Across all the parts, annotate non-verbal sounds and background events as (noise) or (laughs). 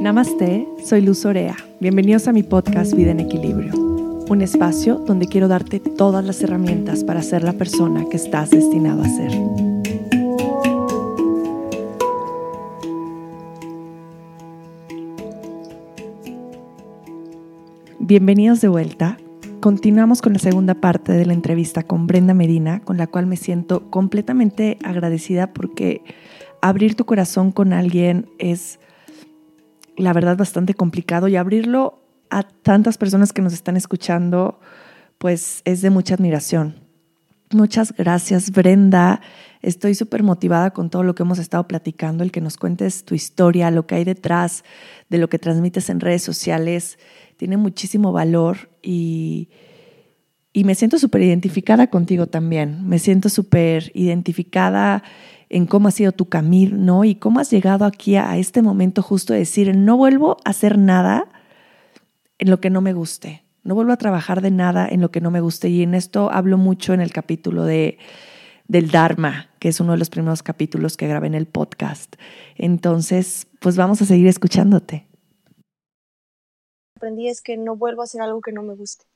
Namaste, soy Luz Orea. Bienvenidos a mi podcast Vida en Equilibrio, un espacio donde quiero darte todas las herramientas para ser la persona que estás destinado a ser. Bienvenidos de vuelta. Continuamos con la segunda parte de la entrevista con Brenda Medina, con la cual me siento completamente agradecida porque abrir tu corazón con alguien es la verdad, bastante complicado y abrirlo a tantas personas que nos están escuchando, pues es de mucha admiración. Muchas gracias, Brenda. Estoy súper motivada con todo lo que hemos estado platicando, el que nos cuentes tu historia, lo que hay detrás de lo que transmites en redes sociales. Tiene muchísimo valor y, y me siento súper identificada contigo también. Me siento súper identificada en cómo ha sido tu camino, ¿no? Y cómo has llegado aquí a, este momento justo de decir, no vuelvo a hacer nada en lo que no me guste, no vuelvo a trabajar de nada en lo que no me guste. Y en esto hablo mucho en el capítulo de, del Dharma, que es uno de los primeros capítulos que grabé en el podcast. Entonces, pues vamos a seguir escuchándote. Aprendí es que no vuelvo a hacer algo que no me guste.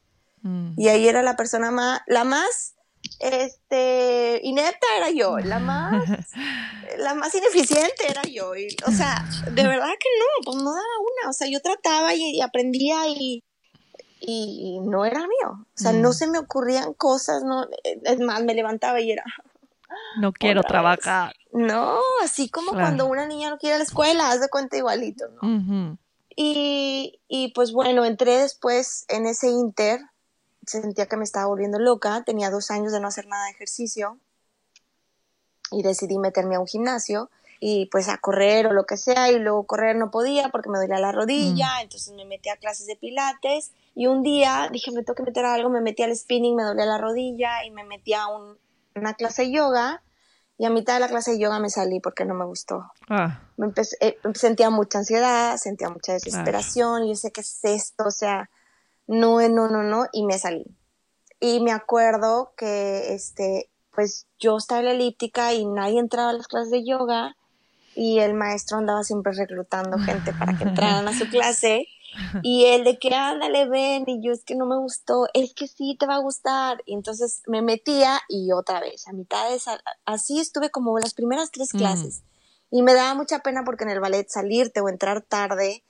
Mm. Y ahí era la persona más, la más este, inepta era yo, la más, (laughs) la más ineficiente era yo. o sea, de verdad que no, pues no daba una. O sea, yo trataba y, aprendía y, y, no era mío. O sea, no mm. se me ocurrían cosas, no, es más, me levantaba y era. No quiero trabajar. No, así como cuando una niña no quiere ir a la escuela, haz de cuenta igualito, ¿no? y, y pues bueno, entré después en ese inter sentía que me estaba volviendo loca, tenía dos años de no hacer nada de ejercicio y decidí meterme a un gimnasio y pues a correr o lo que sea y luego correr no podía porque me dolía la rodilla, mm. entonces me metí a clases de pilates y un día dije me tengo que meter a algo, me metí al spinning, me dolía la rodilla y me metí a una clase de yoga y a mitad de la clase de yoga me salí porque no me gustó. Ah. Me eh, sentía mucha ansiedad, sentía mucha desesperación y yo sé que es esto, o sea, no, no, no, no, y me salí. Y me acuerdo que, este, pues yo estaba en la elíptica y nadie entraba a las clases de yoga y el maestro andaba siempre reclutando gente para que entraran a su clase. Y él de que ándale, ven, y yo es que no me gustó, es que sí te va a gustar. Y entonces me metía y otra vez, a mitad de esa, así estuve como las primeras tres mm. clases. Y me daba mucha pena porque en el ballet salirte o entrar tarde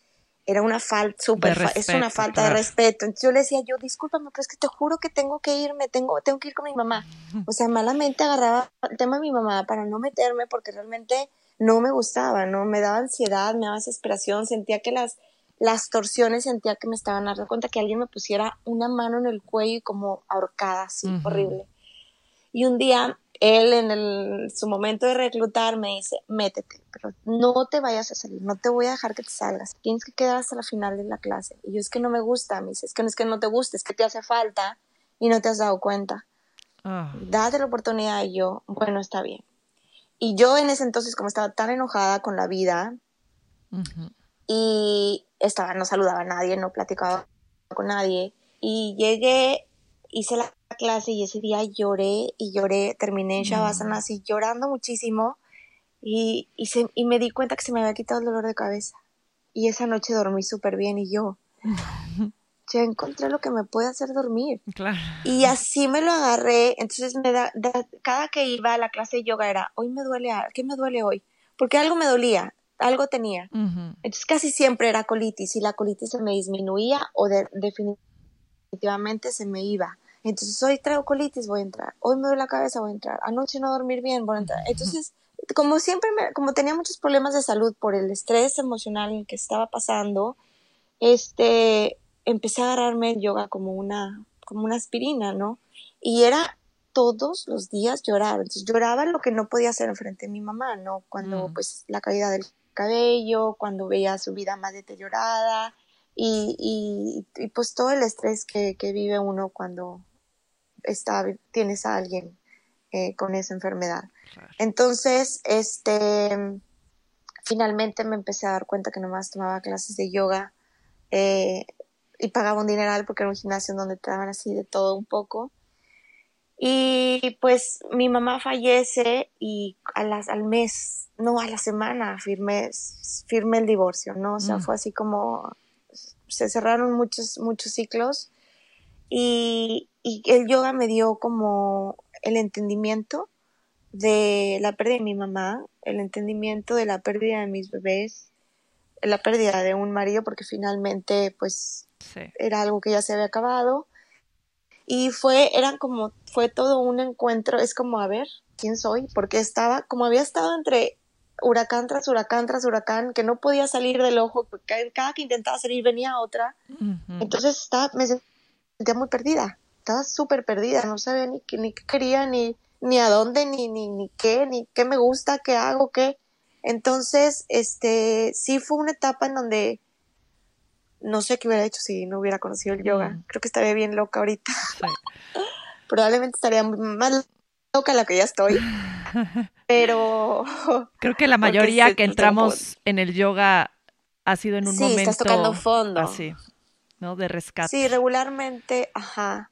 era una falta, súper, es una falta de respeto. Entonces yo le decía, yo, discúlpame, pero es que te juro que tengo que irme, tengo, tengo que ir con mi mamá. O sea, malamente agarraba el tema de mi mamá para no meterme porque realmente no me gustaba, ¿no? Me daba ansiedad, me daba desesperación, sentía que las, las torsiones, sentía que me estaban dando cuenta que alguien me pusiera una mano en el cuello y como ahorcada, así, horrible. Y un día él en su momento de reclutar me dice, métete, pero no te vayas a salir, no te voy a dejar que te salgas, tienes que quedar hasta la final de la clase. Y yo es que no me gusta, me dice, es que no es que no te guste, es que te hace falta y no te has dado cuenta. Ah. Date la oportunidad y yo, bueno, está bien. Y yo en ese entonces, como estaba tan enojada con la vida y estaba, no saludaba a nadie, no platicaba con nadie, y llegué hice la clase y ese día lloré y lloré, terminé en Shavasana así llorando muchísimo y, y, se, y me di cuenta que se me había quitado el dolor de cabeza. Y esa noche dormí súper bien y yo, (laughs) ya encontré lo que me puede hacer dormir. Y así me lo agarré, entonces me da, cada que iba a la clase de yoga era, hoy me duele, ¿qué me duele hoy? Porque algo me dolía, algo tenía. Entonces casi siempre era colitis y la colitis se me disminuía o de, definitivamente se me iba. Entonces hoy traigo colitis, voy a entrar. Hoy me duele la cabeza, voy a entrar. Anoche no dormir bien, voy a entrar. Entonces, como siempre, como tenía muchos problemas de salud por el estrés emocional en el que estaba pasando, este, empecé a agarrarme el yoga como una, como una aspirina, ¿no? Y era todos los días llorar. Entonces lloraba lo que no podía hacer enfrente de mi mamá, ¿no? Cuando, mm. pues, la caída del cabello, cuando veía su vida más deteriorada y, y, y pues todo el estrés que, que vive uno cuando, está, tienes a alguien eh, con esa enfermedad. Entonces, este, finalmente me empecé a dar cuenta que nomás tomaba clases de yoga eh, y pagaba un dineral porque era un gimnasio donde te daban así de todo un poco. Y pues mi mamá fallece y a las, al mes, no, a la semana firmé, firmé el divorcio, ¿no? O sea, mm. fue así como, se cerraron muchos, muchos ciclos y, y el yoga me dio como el entendimiento de la pérdida de mi mamá, el entendimiento de la pérdida de mis bebés, la pérdida de un marido, porque finalmente pues era algo que ya se había acabado. Y fue, eran como, fue todo un encuentro, es como, a ver, ¿quién soy? Porque estaba, como había estado entre huracán tras huracán tras huracán, que no podía salir del ojo, porque cada que intentaba salir venía otra. Entonces estaba, me sentía muy perdida, estaba súper perdida, no sabía ni, ni qué quería, ni, ni a dónde, ni, ni, ni qué, ni qué me gusta, qué hago, qué. Entonces, este, sí fue una etapa en donde no sé qué hubiera hecho si no hubiera conocido el yoga. Mm. Creo que estaría bien loca ahorita. (laughs) Probablemente estaría más loca la que ya estoy. (laughs) Pero (laughs) creo que la mayoría que entramos en el yoga ha sido en un momento. Sí, estás tocando fondo. Así, ¿no? De rescate. Sí, regularmente, ajá.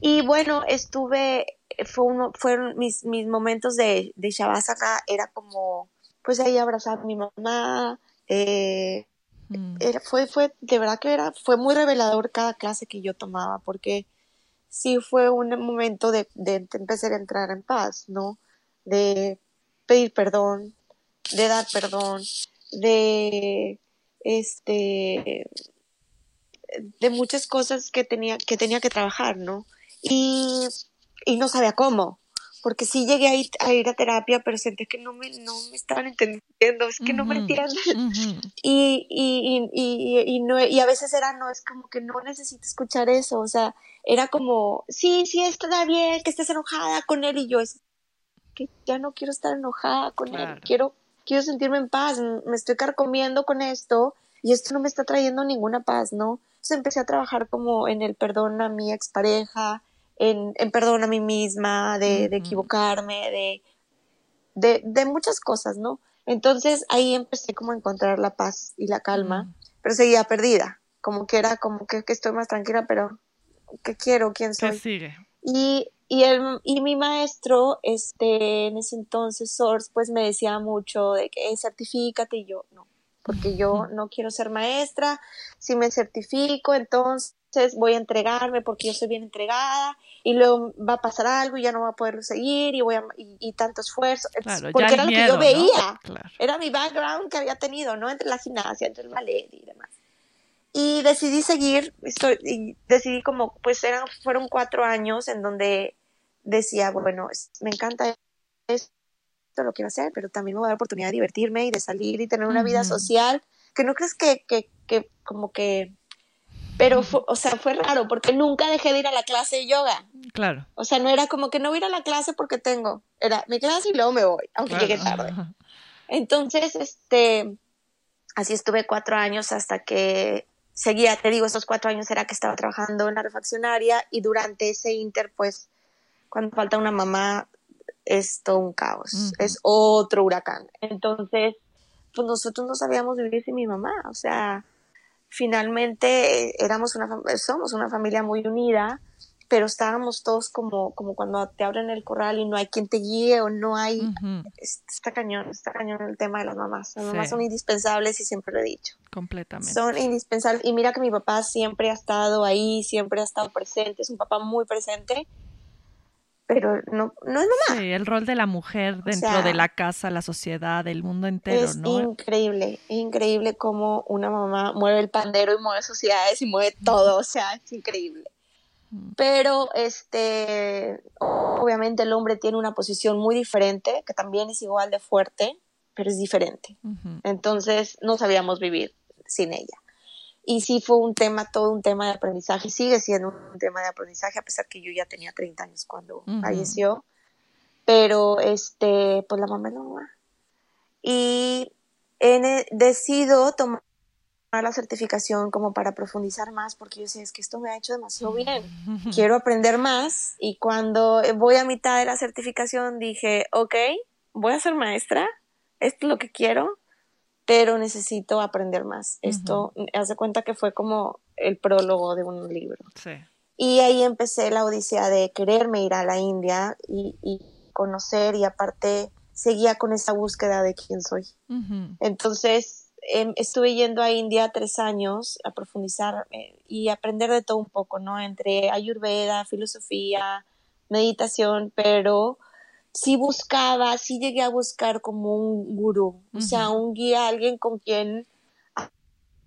Y bueno, estuve, fue uno, fueron mis, mis momentos de, de Shavasana, era como pues ahí abrazar a mi mamá. Eh, mm. era, fue, fue, de verdad que era, fue muy revelador cada clase que yo tomaba, porque sí fue un momento de, de empezar a entrar en paz, ¿no? De pedir perdón, de dar perdón, de este de muchas cosas que tenía que tenía que trabajar, ¿no? Y, y no sabía cómo porque sí llegué a ir, a ir a terapia, pero sentí que no me, no me estaban entendiendo, es que no me entienden. y, y, y, y, no, y a veces era, no, es como que no necesito escuchar eso, o sea, era como, sí, sí, está bien, que estés enojada con él, y yo, es que ya no quiero estar enojada con él, quiero, quiero sentirme en paz, me estoy carcomiendo con esto, y esto no me está trayendo ninguna paz, ¿no? Entonces empecé a trabajar como en el perdón a mi expareja, en, perdón a mí misma, de, equivocarme, de, de, muchas cosas, ¿no? Entonces ahí empecé como a encontrar la paz y la calma, pero seguía perdida, como que era como que, estoy más tranquila, pero ¿qué quiero? ¿Quién soy? ¿Qué sigue? Y, y, el, y mi maestro, este, en ese entonces, Source, pues me decía mucho de que certifícate y yo, no, porque yo no quiero ser maestra, si me certifico, entonces voy a entregarme porque yo soy bien entregada y luego va a pasar algo y ya no va a poder seguir y voy a, y, tanto esfuerzo. Porque era lo que yo veía. Era mi background que había tenido no entre la gimnasia entre el ballet y demás. Y decidí seguir estoy, y decidí como pues eran fueron cuatro años en donde decía bueno me encanta esto lo quiero hacer pero también me voy a dar oportunidad de divertirme y de salir y tener una vida social que no crees que, que, que como que pero, o sea, fue raro porque nunca dejé de ir a la clase de yoga. Claro. O sea, no era como que no voy a ir a la clase porque tengo. Era mi clase y luego me voy, aunque llegue tarde. Entonces, este, así estuve cuatro años hasta que seguía, te digo, esos cuatro años era que estaba trabajando en la refaccionaria y durante ese inter, pues, cuando falta una mamá, es todo un caos, es otro huracán. Entonces, pues nosotros no sabíamos vivir sin mi mamá, o sea, finalmente éramos una, somos una familia muy unida, pero estábamos todos como, como cuando te abren el corral y no hay quien te guíe o no hay, está cañón, está cañón el tema de las mamás. Las mamás son indispensables y siempre lo he dicho. Completamente. Son indispensables. Y mira que mi papá siempre ha estado ahí, siempre ha estado presente, es un papá muy presente pero no, no es mamá. Sí, el rol de la mujer dentro de la casa, la sociedad, el mundo entero, es increíble, es increíble cómo una mamá mueve el pandero y mueve sociedades y mueve todo, o sea, es increíble. Mm. Pero, este, obviamente el hombre tiene una posición muy diferente, que también es igual de fuerte, pero es diferente. Entonces, no sabíamos vivir sin ella y sí fue un tema, todo un tema de aprendizaje, sigue siendo un tema de aprendizaje, a pesar que yo ya tenía 30 años cuando falleció, pero este, pues la mamá no mamá. Y he, decido tomar la certificación como para profundizar más, porque yo sé, es que esto me ha hecho demasiado bien, (laughs) quiero aprender más, y cuando voy a mitad de la certificación dije, ok, voy a ser maestra, esto es lo que quiero, pero necesito aprender más. Esto, haz de cuenta que fue como el prólogo de un libro. Sí. Y ahí empecé la odisea de quererme ir a la India y, conocer y aparte seguía con esa búsqueda de quién soy. Entonces em, estuve yendo a India tres años a profundizar eh, y aprender de todo un poco, ¿no? Entre ayurveda, filosofía, meditación, pero sí buscaba, sí llegué a buscar como un gurú, o sea, un guía, alguien con quien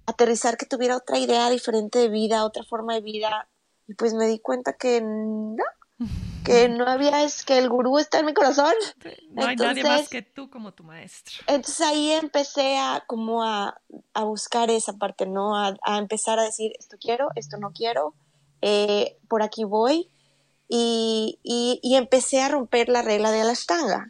aterrizar que tuviera otra idea diferente de vida, otra forma de vida. Y pues me di cuenta que no, (laughs) que no había, es que el gurú está en mi corazón. No hay nadie más que tú como tu maestro. Entonces ahí empecé a como a, buscar esa parte, ¿no? A, empezar a decir, esto quiero, esto no quiero, eh, por aquí voy. Y, y, empecé a romper la regla de la ashtanga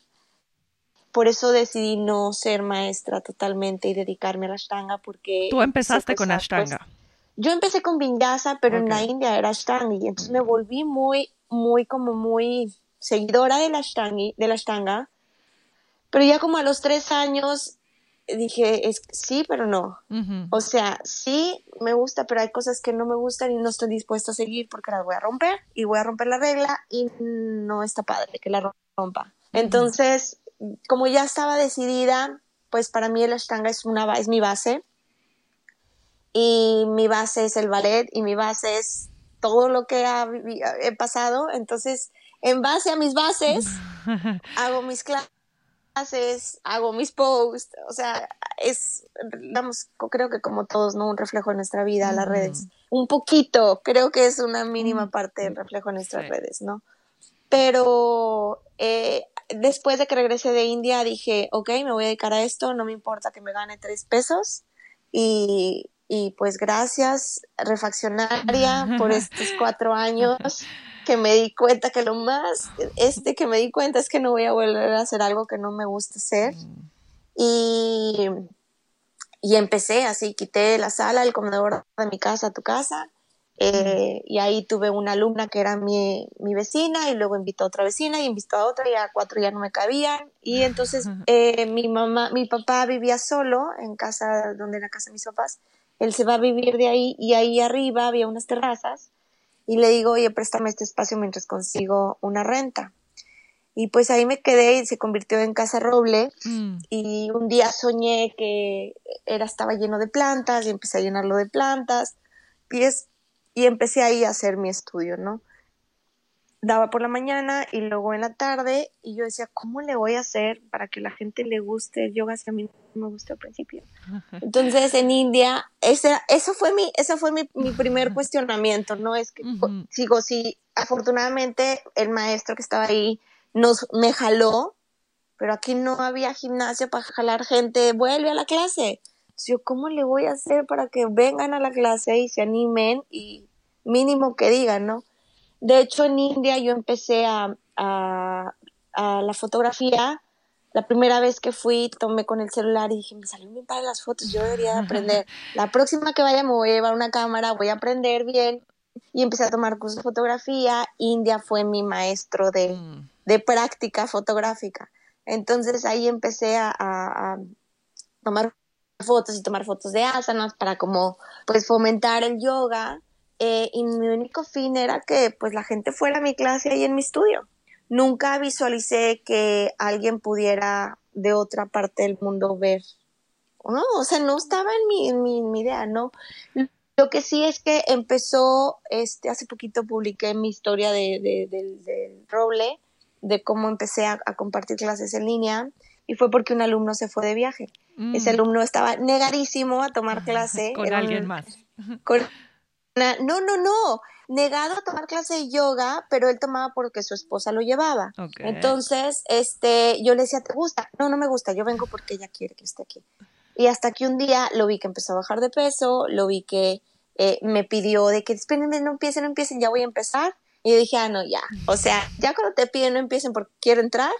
por eso decidí no ser maestra totalmente y dedicarme a la Ashtanga porque... Tú empezaste con Ashtanga. Pues, yo empecé con Vinyasa, pero en la India era Ashtanga y entonces me volví muy, muy, como muy seguidora de la Ashtanga, de la Ashtanga. Pero ya como a los tres años dije, es, sí, pero no. O sea, sí, me gusta, pero hay cosas que no me gustan y no estoy dispuesta a seguir porque las voy a romper y voy a romper la regla y no está padre que la rompa. Entonces, como ya estaba decidida, pues para mí el Ashtanga es, una, es mi base. Y mi base es el ballet y mi base es todo lo que he pasado. Entonces, en base a mis bases, (laughs) hago mis clases, hago mis posts. O sea, es, digamos, creo que como todos, ¿no? Un reflejo de nuestra vida, las redes. Un poquito, creo que es una mínima parte del reflejo de nuestras redes, ¿no? Pero eh, después de que regresé de India dije, ok, me voy a dedicar a esto, no me importa que me gane tres pesos. Y, y pues gracias, refaccionaria, por (laughs) estos cuatro años que me di cuenta que lo más, este que me di cuenta es que no voy a volver a hacer algo que no me gusta hacer. Y, y empecé así, quité la sala, el comedor de mi casa a tu casa eh, y ahí tuve una alumna que era mi, mi, vecina y luego invitó a otra vecina y invitó a otra y a cuatro ya no me cabían. Y entonces (laughs) eh, mi mamá, mi papá vivía solo en casa donde era casa de mis papás. Él se va a vivir de ahí y ahí arriba había unas terrazas y le digo, oye, préstame este espacio mientras consigo una renta. Y pues ahí me quedé y se convirtió en Casa Roble. Mm. Y un día soñé que era, estaba lleno de plantas y empecé a llenarlo de plantas. Y es y empecé ahí a hacer mi estudio, ¿no? Daba por la mañana y luego en la tarde y yo decía, ¿cómo le voy a hacer para que la gente le guste el yoga si a mí no me gustó al principio? Entonces en India, ese, eso fue mi, eso fue mi, primer cuestionamiento, ¿no? Es que sigo, sí, afortunadamente el maestro que estaba ahí nos, me jaló, pero aquí no había gimnasio para jalar gente, vuelve a la clase yo, ¿cómo le voy a hacer para que vengan a la clase y se animen y mínimo que digan, ¿no? De hecho, en India yo empecé a, a, la fotografía. La primera vez que fui, tomé con el celular y dije, me salió bien para las fotos, yo debería aprender. La próxima que vaya me voy a llevar una cámara, voy a aprender bien. Y empecé a tomar cursos de fotografía. India fue mi maestro de, mm. de práctica fotográfica. Entonces ahí empecé a, a, a tomar fotos y tomar fotos de asanas para como pues fomentar el yoga eh, y mi único fin era que pues la gente fuera a mi clase ahí en mi estudio. Nunca visualicé que alguien pudiera de otra parte del mundo ver. No, o sea, no estaba en mi, mi, idea, ¿no? Lo que sí es que empezó, este, hace poquito publiqué mi historia de, del, roble, de cómo empecé a, a compartir clases en línea y fue porque un alumno se fue de viaje. Ese mm. alumno estaba negadísimo a tomar (laughs) clase. con alguien más. No, no, no. Negado a tomar clase de yoga, pero él tomaba porque su esposa lo llevaba. Entonces, este, yo le decía, ¿te gusta? No, no me gusta. Yo vengo porque ella quiere que esté aquí. Y hasta que un día lo vi que empezó a bajar de peso, lo vi que eh, me pidió de que, espérenme, no empiecen, no empiecen, ya voy a empezar. Y yo dije, ah, no, ya. O sea, ya cuando te piden no empiecen porque quiero entrar,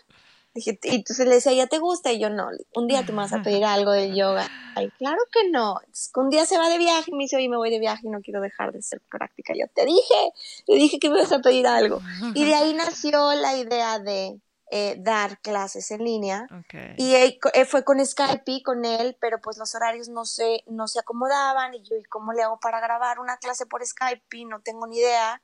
Dije, y entonces le decía, ¿ya te gusta? Y yo, no, un día te vas a pedir algo del yoga. Ay, claro que no. un día se va de viaje y me dice, oye, me voy de viaje y no quiero dejar de ser práctica. Yo te dije, le dije que me ibas a pedir algo. Y de ahí nació la idea de eh, dar clases en línea. Y eh, fue con Skype con él, pero pues los horarios no se, no se acomodaban y yo, ¿y cómo le hago para grabar una clase por Skype? No tengo ni idea.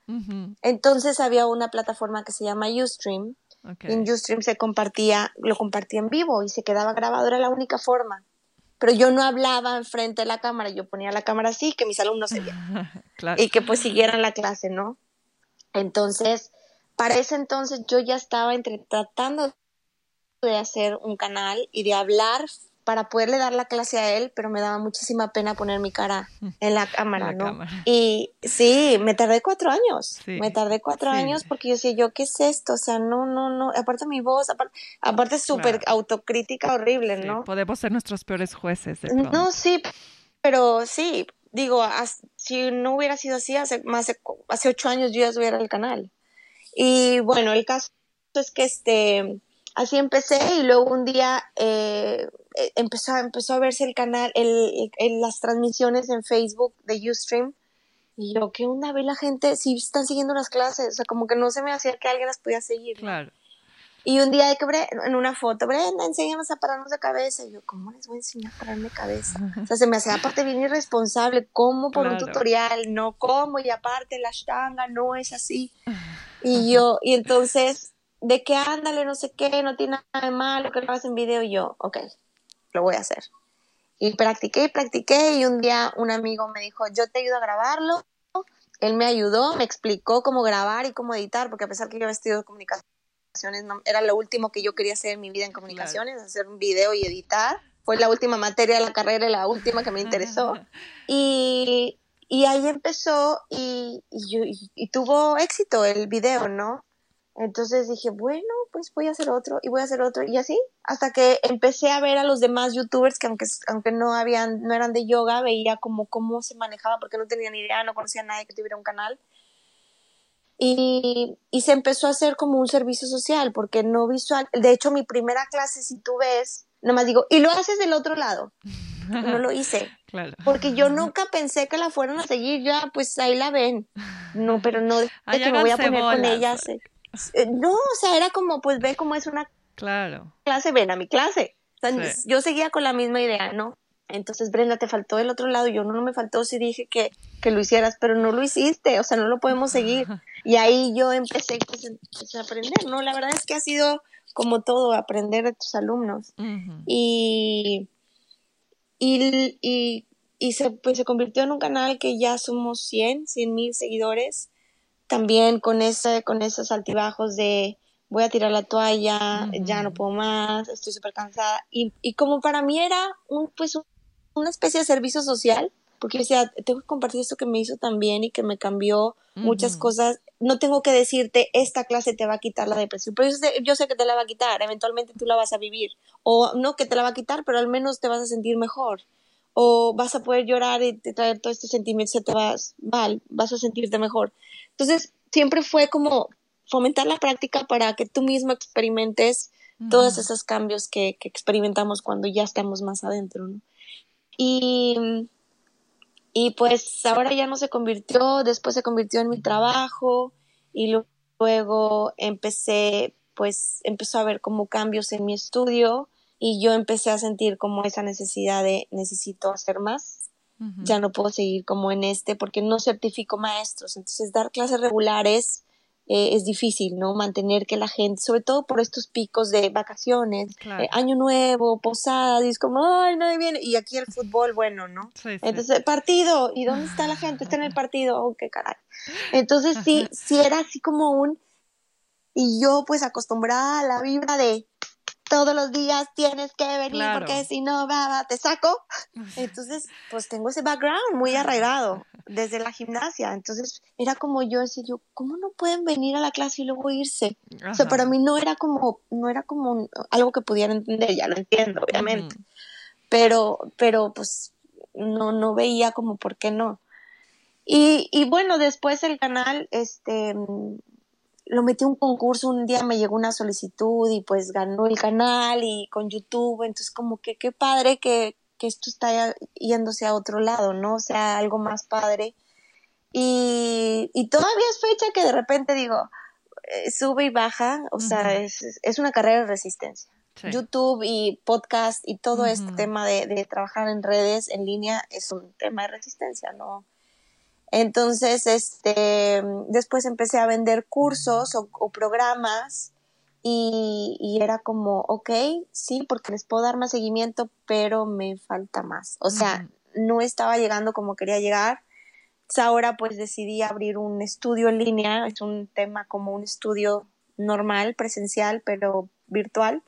Entonces había una plataforma que se llama Ustream. Ustream se compartía, lo compartía en vivo y se quedaba grabado, era la única forma. Pero yo no hablaba enfrente de la cámara, yo ponía la cámara así, que mis alumnos se vieran. (laughs) Y que pues siguieran la clase, ¿no? Entonces, para ese entonces yo ya estaba entre tratando de hacer un canal y de hablar para poderle dar la clase a él, pero me daba muchísima pena poner mi cara en la cámara, ¿no? Y sí, me tardé cuatro años, me tardé cuatro años porque yo decía, yo, ¿qué es esto? O sea, no, no, no, aparte mi voz, aparte, aparte súper autocrítica horrible, ¿no? Podemos ser nuestros peores jueces. no, sí, pero sí, digo, si no hubiera sido así, hace, más, hace ocho años yo ya estuviera el canal. Y bueno, el caso es que este, así empecé y luego un día eh, empezó, empezó a verse el canal, el, las transmisiones en Facebook de Ustream. Y yo, ¿qué onda? Ve la gente, si están siguiendo las clases. O sea, como que no se me hacía que alguien las podía seguir. Claro. Y un día de que en una foto, Brenda, enséñanos a pararnos de cabeza. Y yo, ¿cómo les voy a enseñar a pararme de cabeza? O sea, se me hacía aparte bien irresponsable, ¿cómo por un tutorial? No, ¿cómo? Y aparte la shtanga no es así. Y yo, y entonces, de que ándale, no sé qué, no tiene nada de malo que lo hagas en video, y yo, ok, lo voy a hacer. Y practiqué y practiqué, y un día un amigo me dijo, yo te ayudo a grabarlo. Él me ayudó, me explicó cómo grabar y cómo editar, porque a pesar que yo he estudiado comunicaciones, era lo último que yo quería hacer en mi vida en comunicaciones, hacer un video y editar. Fue la última materia de la carrera y la última que me interesó. (laughs) Y, y ahí empezó y, y, tuvo éxito el video, ¿no? Entonces dije, bueno, pues voy a hacer otro y voy a hacer otro y así, hasta que empecé a ver a los demás youtubers que aunque, aunque no habían, no eran de yoga, veía como cómo se manejaba porque no tenía ni idea, no conocía a nadie que tuviera un canal. Y, y se empezó a hacer como un servicio social porque no visual, de hecho mi primera clase, si tú ves, nomás digo, y lo haces del otro lado. No lo hice. (laughs) Porque yo nunca pensé que la fueran a seguir, ya pues ahí la ven. No, pero no de que me voy a poner con ellas. Eh, no, o sea, era como, pues ve cómo es una claro. clase, ven a mi clase. Yo seguía con la misma idea, ¿no? Entonces, Brenda, te faltó el otro lado. Yo no, no me faltó, sí dije que, que lo hicieras, pero no lo hiciste, o sea, no lo podemos seguir. (laughs) Y ahí yo empecé, pues, a aprender, ¿no? La verdad es que ha sido como todo, aprender de tus alumnos. Y y, y, se, pues, se convirtió en un canal que ya somos 100, 100 mil seguidores, también con, ese, con esos altibajos de voy a tirar la toalla, ya no puedo más, estoy súper cansada. Y, y como para mí era un, pues, una especie de servicio social, porque yo decía, tengo que compartir esto que me hizo también y que me cambió muchas cosas. No tengo que decirte, esta clase te va a quitar la depresión, pero yo sé, yo sé, que te la va a quitar, eventualmente tú la vas a vivir. O no que te la va a quitar, pero al menos te vas a sentir mejor. O vas a poder llorar y te traer todo este sentimiento, se te vas, mal, vas a sentirte mejor. Entonces, siempre fue como fomentar la práctica para que tú mismo experimentes todos esos cambios que, que experimentamos cuando ya estamos más adentro, ¿no? Y y pues ahora ya no se convirtió, después se convirtió en mi trabajo y luego empecé, pues empezó a haber como cambios en mi estudio y yo empecé a sentir como esa necesidad de necesito hacer más. Ya no puedo seguir como en este porque no certifico maestros. Entonces dar clases regulares eh, es difícil, ¿no? Mantener que la gente, sobre todo por estos picos de vacaciones, eh, año nuevo, posadas, y es como, ay, nadie viene. Y aquí el fútbol, bueno, ¿no? Entonces, partido, ¿y dónde está la gente? Está en el partido, oh, qué caray. Entonces, sí, sí era así como un, y yo pues acostumbrada a la vibra de, todos los días tienes que venir porque si no, va, te saco. (laughs) Entonces, pues tengo ese background muy arraigado desde la gimnasia. Entonces, era como yo decir, yo, ¿cómo no pueden venir a la clase y luego irse? O sea, para mí no era como, no era como algo que pudieran entender, ya lo entiendo, obviamente. Pero, pero pues no, no veía como por qué no. Y, y bueno, después el canal, este, lo metí a un concurso, un día me llegó una solicitud y pues ganó el canal y con YouTube, entonces como que qué padre que, que esto está yéndose a otro lado, ¿no? O sea, algo más padre. Y, y todavía es fecha que de repente digo, eh, sube y baja, o sea, es, es, una carrera de resistencia. YouTube y podcast y todo este tema de, de, trabajar en redes en línea es un tema de resistencia, ¿no? Entonces, este, después empecé a vender cursos o, o programas y, y, era como, ok, sí, porque les puedo dar más seguimiento, pero me falta más. O sea, no estaba llegando como quería llegar. Ahora pues decidí abrir un estudio en línea, es un tema como un estudio normal, presencial, pero virtual,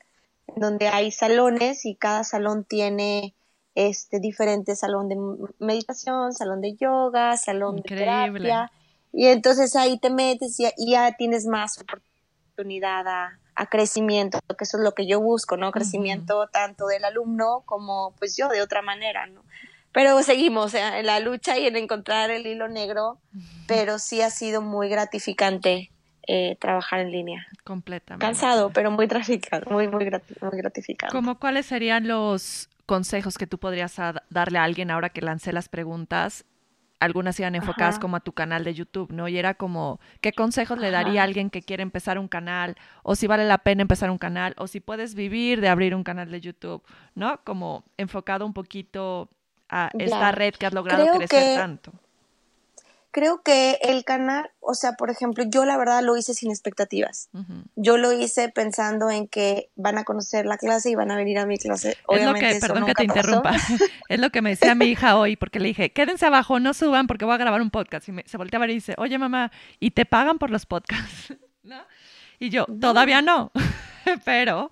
donde hay salones y cada salón tiene este diferente salón de meditación, salón de yoga, salón de terapia. Y entonces ahí te metes y, ya tienes más oportunidad a, crecimiento, que eso es lo que yo busco, ¿no? Crecimiento tanto del alumno como pues yo de otra manera, ¿no? pero seguimos en la lucha y en encontrar el hilo negro, pero sí ha sido muy gratificante eh, trabajar en línea. Completamente. Cansado, pero muy gratificante, muy, muy, gratificante. ¿Cómo cuáles serían los consejos que tú podrías darle a alguien ahora que lancé las preguntas? Algunas iban enfocadas como a tu canal de YouTube, ¿no? Y era como, ¿qué consejos le daría a alguien que quiere empezar un canal? O si vale la pena empezar un canal, o si puedes vivir de abrir un canal de YouTube, ¿no? Como enfocado un poquito a esta red que has logrado crecer tanto? Creo que el canal, o sea, por ejemplo, yo la verdad lo hice sin expectativas. Yo lo hice pensando en que van a conocer la clase y van a venir a mi clase. Obviamente, es lo que, perdón que te interrumpa, (laughs) es lo que me decía mi hija hoy, porque le dije, quédense abajo, no suban porque voy a grabar un podcast. Y se voltea a ver y dice, oye mamá, ¿y te pagan por los podcasts? (laughs) ¿No? Y yo, todavía no, (laughs) pero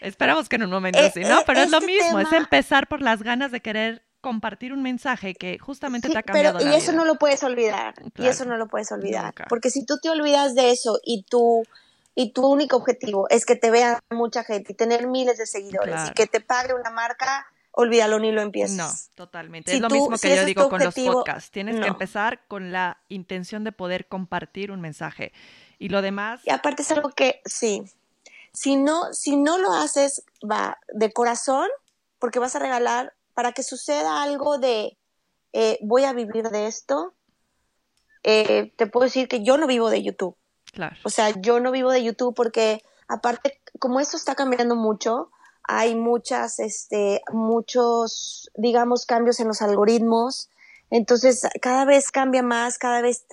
esperamos que en un momento eh, sí, ¿no? Pero es lo este mismo, es empezar por las ganas de querer compartir un mensaje que justamente te ha cambiado pero, y eso no lo puedes olvidar y eso no lo puedes olvidar porque si tú te olvidas de eso y tú y tu único objetivo es que te vea mucha gente y tener miles de seguidores y que te pague una marca olvídalo ni lo empieces. No, totalmente. es lo mismo que yo digo con los podcasts. Tienes que empezar con la intención de poder compartir un mensaje. Y lo demás. Y aparte es algo que, sí. Si no, si no lo haces, va de corazón, porque vas a regalar para que suceda algo de eh, voy a vivir de esto, eh, te puedo decir que yo no vivo de YouTube. Claro. O sea, yo no vivo de YouTube porque aparte, como esto está cambiando mucho, hay muchas, este, muchos, digamos, cambios en los algoritmos. Entonces, cada vez cambia más, cada vez,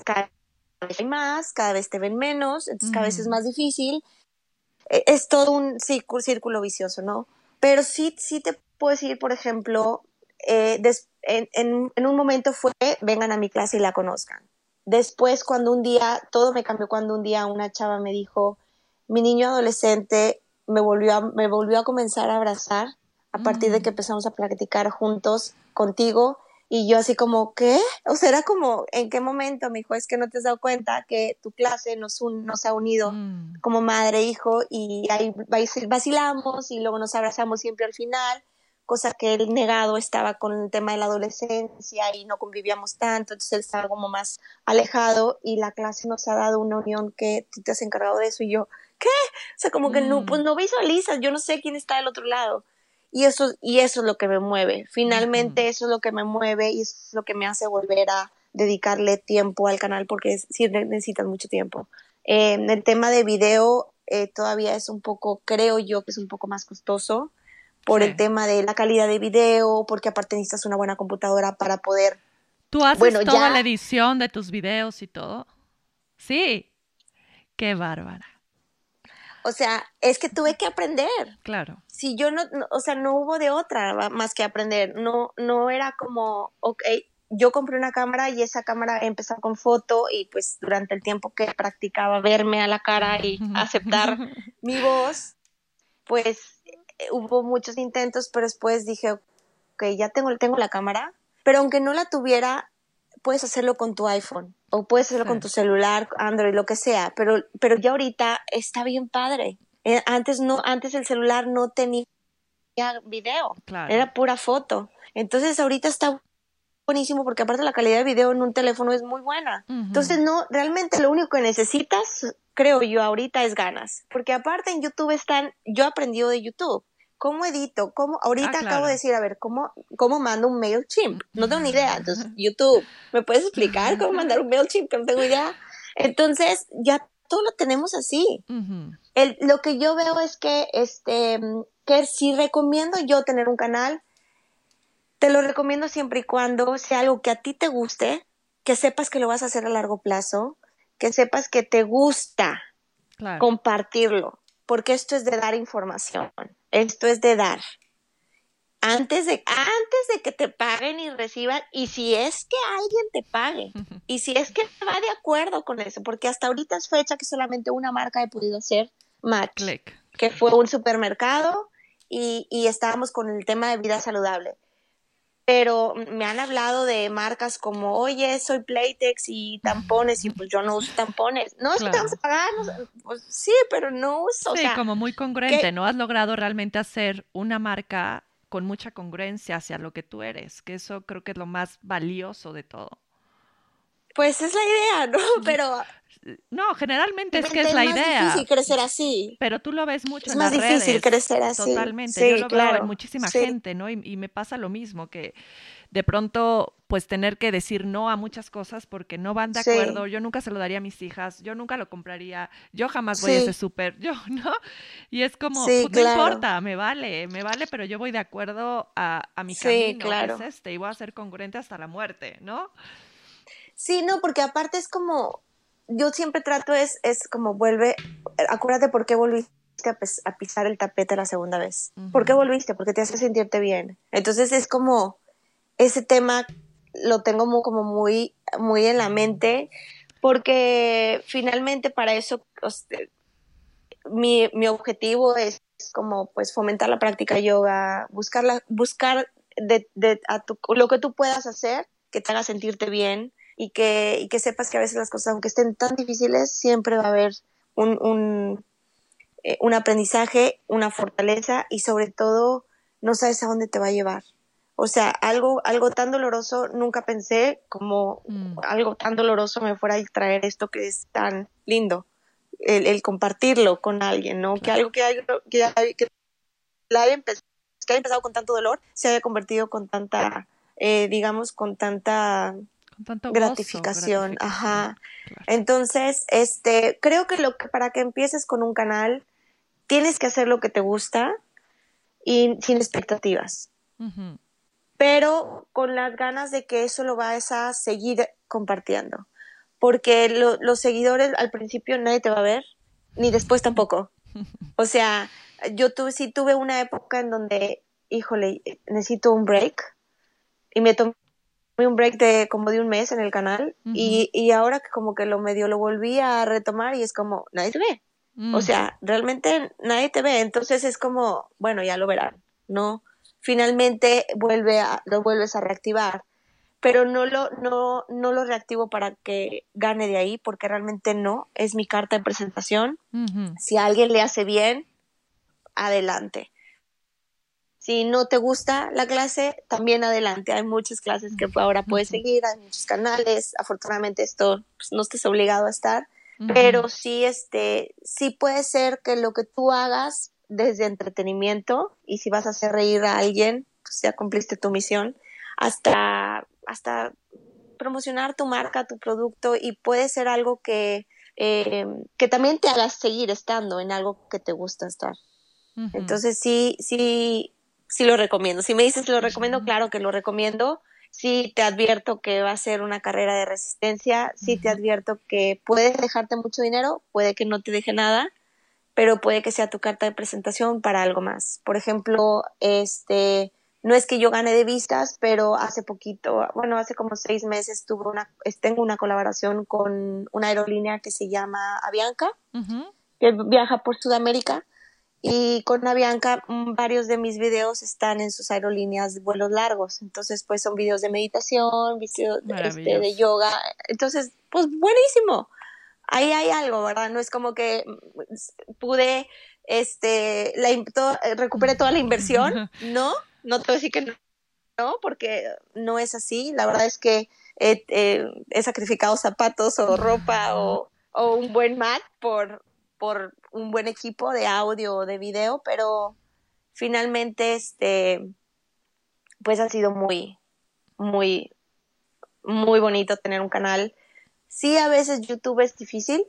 hay más, cada vez te ven menos, entonces cada vez es más difícil. E, es todo un círculo, círculo vicioso, ¿no? Pero sí, sí te puedo decir, por ejemplo, eh, en, un momento fue, vengan a mi clase y la conozcan. Después, cuando un día, todo me cambió cuando un día una chava me dijo, mi niño adolescente me volvió a, me volvió a comenzar a abrazar a partir de mm. que empezamos a practicar juntos contigo y yo así como, ¿qué? O sea, era como, ¿en qué momento? Me dijo, es que no te has dado cuenta que tu clase nos, nos ha unido mm. como madre hijo y ahí vacilamos y luego nos abrazamos siempre al final, cosa que él negado estaba con el tema de la adolescencia y no convivíamos tanto, entonces él estaba como más alejado y la clase nos ha dado una unión que tú te has encargado de eso y yo, ¿qué? O sea, como que no, mm. pues no visualizas, yo no sé quién está del otro lado. Y eso, y eso es lo que me mueve. Finalmente eso es lo que me mueve y eso es lo que me hace volver a dedicarle tiempo al canal porque sí necesitas mucho tiempo. En el tema de video eh, todavía es un poco, creo yo que es un poco más costoso por el tema de la calidad de video, porque aparte necesitas una buena computadora para poder... ¿Tú haces toda la edición de tus videos y todo? Sí. Qué bárbara. O sea, es que tuve que aprender. Claro. Si yo no, o sea, no hubo de otra más que aprender. No, no era como, ok, yo compré una cámara y esa cámara empezó con foto y pues durante el tiempo que practicaba verme a la cara y (laughs) aceptar mi voz, pues hubo muchos intentos, pero después dije, ok, ya tengo, tengo la cámara, pero aunque no la tuviera, puedes hacerlo con tu iPhone o puedes hacerlo con tu celular, Android, lo que sea, pero, pero ya ahorita está bien padre. Eh, antes no, antes el celular no tenía video, era pura foto. Entonces ahorita está buenísimo porque aparte la calidad de video en un teléfono es muy buena. Entonces no, realmente lo único que necesitas, creo yo ahorita es ganas, porque aparte en YouTube están, yo aprendí de YouTube. ¿Cómo edito? ¿Cómo? Ahorita ah, acabo de decir, a ver, ¿cómo, ¿cómo mando un MailChimp? No tengo ni idea. Entonces, YouTube, ¿me puedes explicar cómo mandar un MailChimp? Que no tengo idea. Entonces, ya todo lo tenemos así. lo que yo veo es que, este, que si recomiendo yo tener un canal, te lo recomiendo siempre y cuando sea algo que a ti te guste, que sepas que lo vas a hacer a largo plazo, que sepas que te gusta compartirlo, porque esto es de dar información, esto es de dar. Antes de, antes de que te paguen y reciban, y si es que alguien te pague, y si es que va de acuerdo con eso, porque hasta ahorita es fecha que solamente una marca he podido hacer match, que fue un supermercado y, y estábamos con el tema de vida saludable pero me han hablado de marcas como, oye, soy Playtex y tampones, y pues yo no uso tampones. No, es que te vamos a pagar, pues sí, pero no uso. Sí, como muy congruente, ¿no? Has logrado realmente hacer una marca con mucha congruencia hacia lo que tú eres, que eso creo que es lo más valioso de todo. Pues es la idea, ¿no? Pero no, generalmente es que es la idea. Es más difícil crecer así. Pero tú lo ves mucho es en más las difícil crecer así. Totalmente. Yo lo veo en muchísima gente, ¿no? Y, me pasa lo mismo, que de pronto, pues tener que decir no a muchas cosas porque no van de acuerdo. Yo nunca se lo daría a mis hijas, yo nunca lo compraría, yo jamás voy a ese súper, (laughs) yo, ¿no? Y es como, pues, no importa, me vale, me vale, pero yo voy de acuerdo a, a mi camino, claro. es este, y voy a ser congruente hasta la muerte, ¿no? Sí, no, porque aparte es como, yo siempre trato es, es como vuelve, acuérdate por qué volviste a, pisar el tapete la segunda vez. ¿Por qué volviste? Porque te hace sentirte bien. Entonces es como, ese tema lo tengo como muy, muy en la mente, porque finalmente para eso mi, mi, objetivo es como pues fomentar la práctica yoga, buscar, buscar de, de, a tu, lo que tú puedas hacer que te haga sentirte bien, y que, y que sepas que a veces las cosas, aunque estén tan difíciles, siempre va a haber un, un, eh, un aprendizaje, una fortaleza y sobre todo no sabes a dónde te va a llevar. O sea, algo, algo tan doloroso, nunca pensé como mm. algo tan doloroso me fuera a traer esto que es tan lindo, el, el compartirlo con alguien, ¿no? Que algo que, hay, que, hay, que, haya empezado, que haya empezado con tanto dolor se haya convertido con tanta, eh, digamos, con tanta gratificación, ajá. Entonces, este, creo que lo que para que empieces con un canal tienes que hacer lo que te gusta y sin expectativas. Pero con las ganas de que eso lo vas a seguir compartiendo. Porque los seguidores al principio nadie te va a ver, ni después tampoco. (laughs) O sea, yo tuve, sí tuve una época en donde, híjole, necesito un break y me tomé un break de como de un mes en el canal y, y, ahora que como que lo medio lo volví a retomar y es como, nadie te ve. O mm. sea, realmente nadie te ve. Entonces es como, bueno, ya lo verán, ¿no? Finalmente vuelve a, lo vuelves a reactivar. Pero no lo, no, no lo reactivo para que gane de ahí, porque realmente no. Es mi carta de presentación. Si a alguien le hace bien, adelante. Si no te gusta la clase, también adelante. Hay muchas clases que ahora puedes seguir, hay muchos canales. Afortunadamente esto pues, no estés obligado a estar, pero sí, este, sí puede ser que lo que tú hagas desde entretenimiento y si vas a hacer reír a alguien, pues ya cumpliste tu misión, hasta, hasta promocionar tu marca, tu producto y puede ser algo que, eh, que también te haga seguir estando en algo que te gusta estar. Entonces sí, sí, sí lo recomiendo. Si me dices lo recomiendo, claro que lo recomiendo. Sí te advierto que va a ser una carrera de resistencia, sí te advierto que puedes dejarte mucho dinero, puede que no te deje nada, pero puede que sea tu carta de presentación para algo más. Por ejemplo, este, no es que yo gane de vistas, pero hace poquito, bueno, hace como seis meses tuve una, tengo una colaboración con una aerolínea que se llama Avianca, que viaja por Sudamérica y con Avianca mm, varios de mis videos están en sus aerolíneas de vuelos largos. Entonces, pues son videos de meditación, videos este, de yoga. Entonces, pues buenísimo. Ahí hay algo, ¿verdad? No es como que mm, pude, este, la, recuperé toda la inversión. No, no te voy a decir que no, no, porque no es así. La verdad es que he, he sacrificado zapatos o ropa o, o un buen mat por, por un buen equipo de audio o de video, pero finalmente este pues ha sido muy muy muy bonito tener un canal. Sí, a veces YouTube es difícil.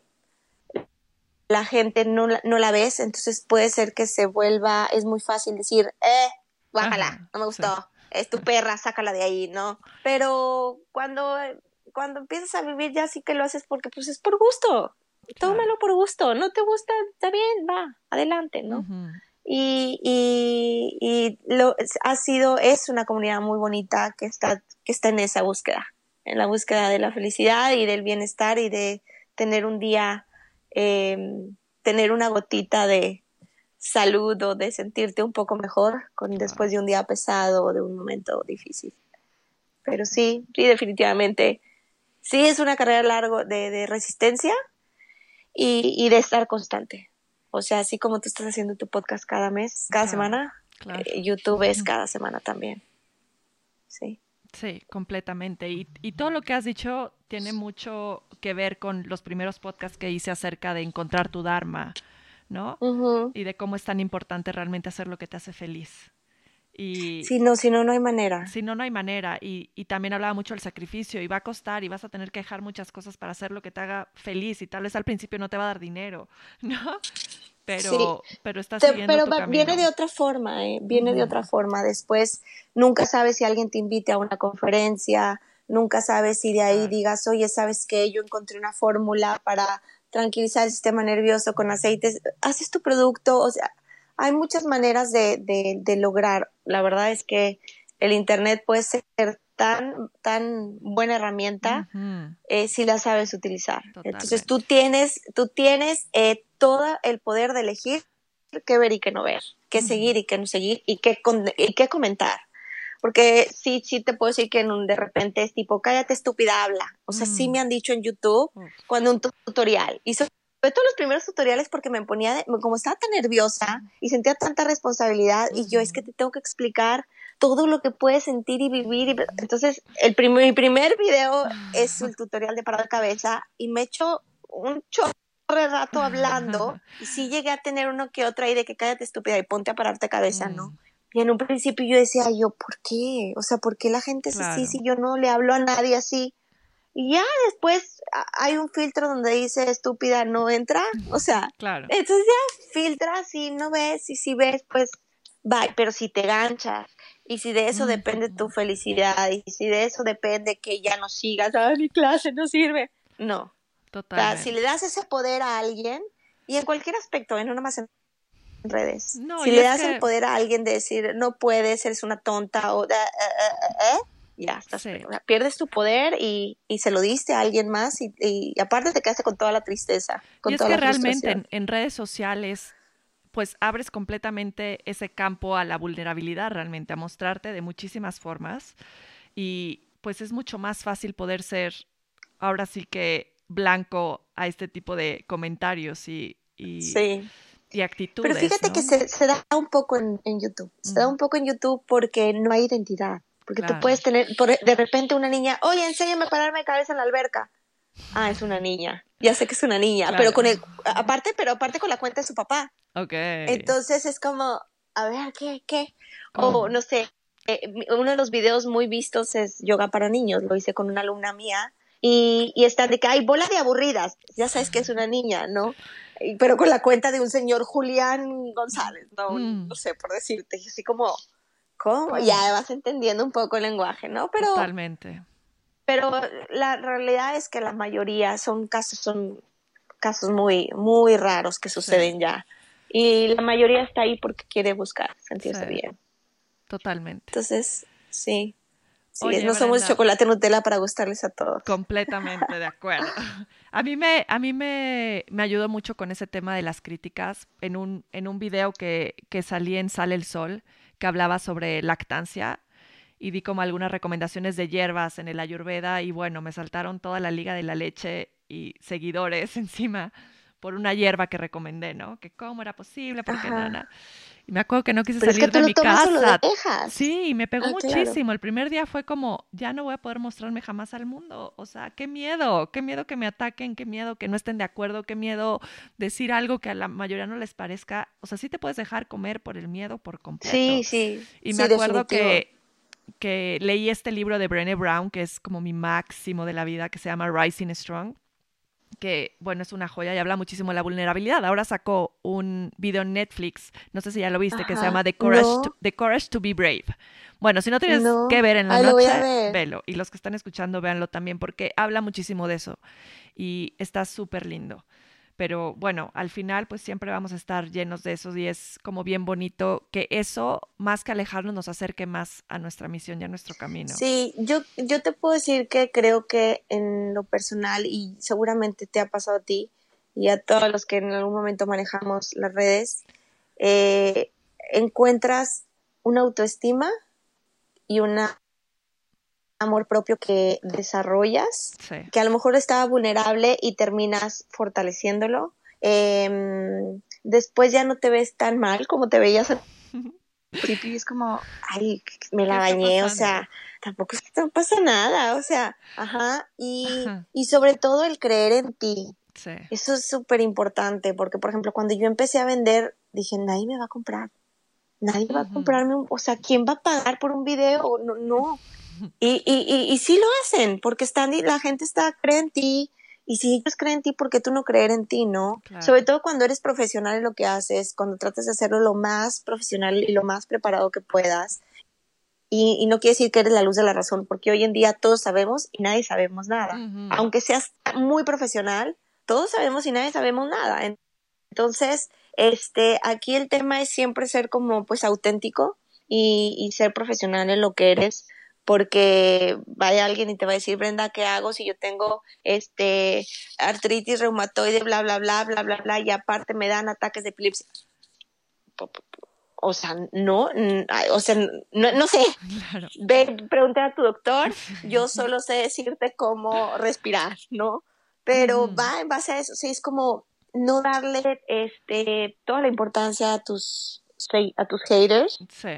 la gente no, no la ves, entonces puede ser que se vuelva, es muy fácil decir, eh, bájala, no me gustó, es tu perra, sácala de ahí, ¿no? Pero cuando, cuando empiezas a vivir ya sí que lo haces porque pues es por gusto, tómalo por gusto, no te gusta, está bien, va, adelante, ¿no? y, y, y, lo, ha sido, es una comunidad muy bonita que está, que está en esa búsqueda, en la búsqueda de la felicidad y del bienestar y de tener un día, eh, tener una gotita de salud o de sentirte un poco mejor con, después de un día pesado o de un momento difícil. Pero sí, sí, definitivamente, sí es una carrera larga de, de resistencia y, y de estar constante. O sea, así como tú estás haciendo tu podcast cada mes, cada semana, eh, YouTube es cada semana también. Sí. Sí, completamente. Y, y, todo lo que has dicho tiene mucho que ver con los primeros podcasts que hice acerca de encontrar tu Dharma, ¿no? Y de cómo es tan importante realmente hacer lo que te hace feliz. Y, si no, si no, no hay manera. Si no, no hay manera. Y, y, también hablaba mucho del sacrificio y va a costar y vas a tener que dejar muchas cosas para hacer lo que te haga feliz y tal vez al principio no te va a dar dinero, (laughs) ¿no? Pero, pero estás siguiendo Pero viene de otra forma, ¿eh? viene de otra forma. Después nunca sabes si alguien te invite a una conferencia, nunca sabes si de ahí digas, oye, ¿sabes qué? Yo encontré una fórmula para tranquilizar el sistema nervioso con aceites. Haces tu producto, o sea, hay muchas maneras de, de, lograr. La verdad es que el Internet puede ser tan, tan buena herramienta eh, si la sabes utilizar. Entonces tú tienes, tú tienes eh, todo el poder de elegir qué ver y qué no ver, qué seguir y qué no seguir y qué, y qué comentar. Porque sí, sí te puedo decir que en un, de repente es tipo, cállate estúpida, habla. O sea, sí me han dicho en YouTube cuando un tutorial. Y todos los primeros tutoriales porque me ponía, como estaba tan nerviosa y sentía tanta responsabilidad y yo es que te tengo que explicar todo lo que puedes sentir y vivir. entonces, el mi primer video es el tutorial de parar de cabeza y me echo un chorro de rato hablando (laughs) y sí llegué a tener uno que otra ahí de que cállate estúpida y ponte a pararte cabeza, ¿no? Mm. Y en un principio yo decía, yo, ¿por qué? O sea, ¿por qué la gente es así si yo no le hablo a nadie así? Y ya después hay un filtro donde dice estúpida no entra, o sea, claro. entonces ya filtras y no ves y si ves pues bye, pero si te ganchas y si de eso depende tu felicidad y si de eso depende que ya no sigas, ah, mi clase no sirve, no. Total. si le das ese poder a alguien y en cualquier aspecto, ¿eh? no nomás en redes. si le das el poder a alguien de decir no puedes, eres una tonta o eh, eh, ya estás, pierdes tu poder y, y, se lo diste a alguien más y, y, aparte te quedaste con toda la tristeza. Con y es que realmente en, redes sociales pues abres completamente ese campo a la vulnerabilidad realmente, a mostrarte de muchísimas formas y pues es mucho más fácil poder ser ahora sí que blanco a este tipo de comentarios y, y, y actitudes. Pero fíjate que se, se, da un poco en, en YouTube, se da un poco en YouTube porque no hay identidad. Porque tú puedes tener, de repente una niña, oye, enséñame a pararme de cabeza en la alberca. Ah, es una niña. Ya sé que es una niña, pero con el, aparte, pero aparte con la cuenta de su papá. Ok. Entonces es como, a ver, ¿qué, qué? O no sé, eh, uno de los videos muy vistos es yoga para niños, lo hice con una alumna mía y, y está de que hay bola de aburridas, ya sabes que es una niña, ¿no? Pero con la cuenta de un señor Julián González, no, mm. no sé, por decirte, así como, ¿Cómo? Ya vas entendiendo un poco el lenguaje, ¿no? Pero, Totalmente. Pero la realidad es que la mayoría son casos, son casos muy, muy raros que suceden ya. Y la mayoría está ahí porque quiere buscar sentirse bien. Totalmente. Entonces, sí. sí no somos chocolate Nutella para gustarles a todos. Completamente de acuerdo. (laughs) A mí me, a mí me, me, ayudó mucho con ese tema de las críticas en un, en un video que, que salí en Sale el Sol que hablaba sobre lactancia y di como algunas recomendaciones de hierbas en el ayurveda y bueno, me saltaron toda la liga de la leche y seguidores (laughs) encima por una hierba que recomendé, ¿no? Que cómo era posible, porque nada. Y me acuerdo que no quise salir de mi casa. Sí, y me pegó ah, muchísimo. El primer día fue como, ya no voy a poder mostrarme jamás al mundo. O sea, qué miedo, qué miedo que me ataquen, qué miedo que no estén de acuerdo, qué miedo decir algo que a la mayoría no les parezca. O sea, sí te puedes dejar comer por el miedo por completo. Sí, sí. Y me acuerdo que que leí este libro de Brené Brown, que es como mi máximo de la vida, que se llama Rising Strong que, bueno, es una joya y habla muchísimo de la vulnerabilidad. Ahora sacó un video en Netflix, no sé si ya lo viste, que se llama The Courage, to, The Courage to Be Brave. Bueno, si no tienes que ver en la noche, velo. Y los que están escuchando, véanlo también, porque habla muchísimo de eso. Y está súper lindo. Pero bueno, al final pues siempre vamos a estar llenos de eso y es como bien bonito que eso, más que alejarnos, nos acerque más a nuestra misión y a nuestro camino. Sí, yo, yo te puedo decir que creo que en lo personal, y seguramente te ha pasado a ti y a todos los que en algún momento manejamos las redes, eh, encuentras una autoestima y una amor propio que desarrollas, que a lo mejor estaba vulnerable y terminas fortaleciéndolo. Em, después ya no te ves tan mal como te veías al (laughs) principio y es como, ay, me la bañé, o sea, tampoco es que no pasa nada, o sea, ajá, y, y sobre todo el creer en ti. Eso es súper importante, porque por ejemplo, cuando yo empecé a vender, dije, nadie me va a comprar, nadie va a comprarme, un, o sea, ¿quién va a pagar por un video? No, no. Y, y, y, sí lo hacen, porque están, la gente está, cree en ti, y si ellos creen en ti, ¿por qué tú no creer en ti, no? Sobre todo cuando eres profesional en lo que haces, cuando tratas de hacerlo lo más profesional y lo más preparado que puedas. Y, y no quiere decir que eres la luz de la razón, porque hoy en día todos sabemos y nadie sabemos nada. Aunque seas muy profesional, todos sabemos y nadie sabemos nada. Entonces, este, aquí el tema es siempre ser como, pues, auténtico y, y ser profesional en lo que eres porque vaya alguien y te va a decir, Brenda, ¿qué hago si yo tengo este artritis reumatoide, bla, bla, bla, bla, bla, bla, y aparte me dan ataques de epilepsia? O sea, no, o sea, no, sé. (laughs) Ve, pregunté a tu doctor, (laughs) yo solo sé decirte cómo respirar, ¿no? Pero va en base a eso, sí, es como no darle este toda la importancia a tus a tus haters, sí.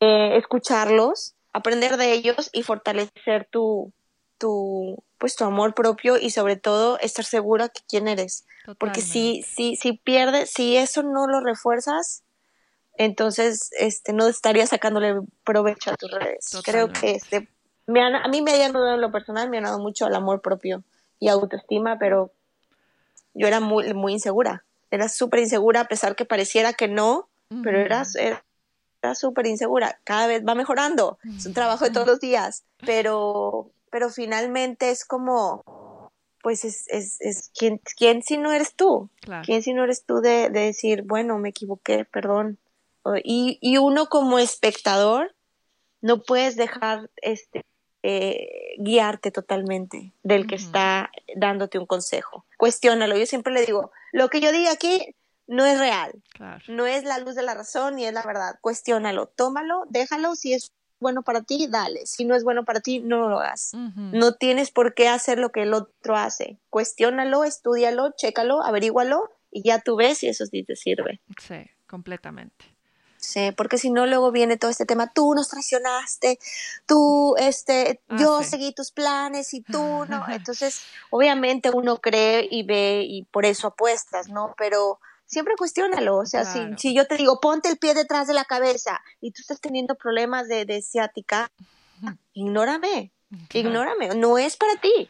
Eh, escucharlos aprender de ellos y fortalecer tu, tu, pues tu amor propio y sobre todo estar segura que quién eres. Porque si, si, si pierdes, si eso no lo refuerzas, entonces este, no estarías sacándole provecho a tus redes. Creo que este, me a mí me ha ayudado en lo personal, me ha dado mucho al amor propio y autoestima, pero yo era muy, muy insegura. Era súper insegura a pesar que pareciera que no, pero era, era está súper insegura, cada vez va mejorando, es un trabajo de todos los días, pero, pero finalmente es como, pues es, es, es ¿quién, quién si no eres tú? ¿Quién si no eres tú de, de decir, bueno, me equivoqué, perdón? Y, y, uno como espectador no puedes dejar este, eh, guiarte totalmente del que está dándote un consejo. Cuestiónalo. Yo siempre le digo, lo que yo diga aquí no es real. No es la luz de la razón ni es la verdad. Cuestiónalo, tómalo, déjalo. Si es bueno para ti, dale. Si no es bueno para ti, no lo hagas. No tienes por qué hacer lo que el otro hace. Cuestiónalo, estudialo, chécalo, averígualo y ya tú ves si eso sí te sirve. Sí, completamente. Sí, porque si no luego viene todo este tema, tú nos traicionaste, tú, este, ah, yo seguí tus planes y tú no. (laughs) Entonces, obviamente uno cree y ve y por eso apuestas, ¿no? Pero siempre cuestiónalo. O sea, si, si, yo te digo, ponte el pie detrás de la cabeza y tú estás teniendo problemas de, de ciática, ignórame, ignórame. No es para ti.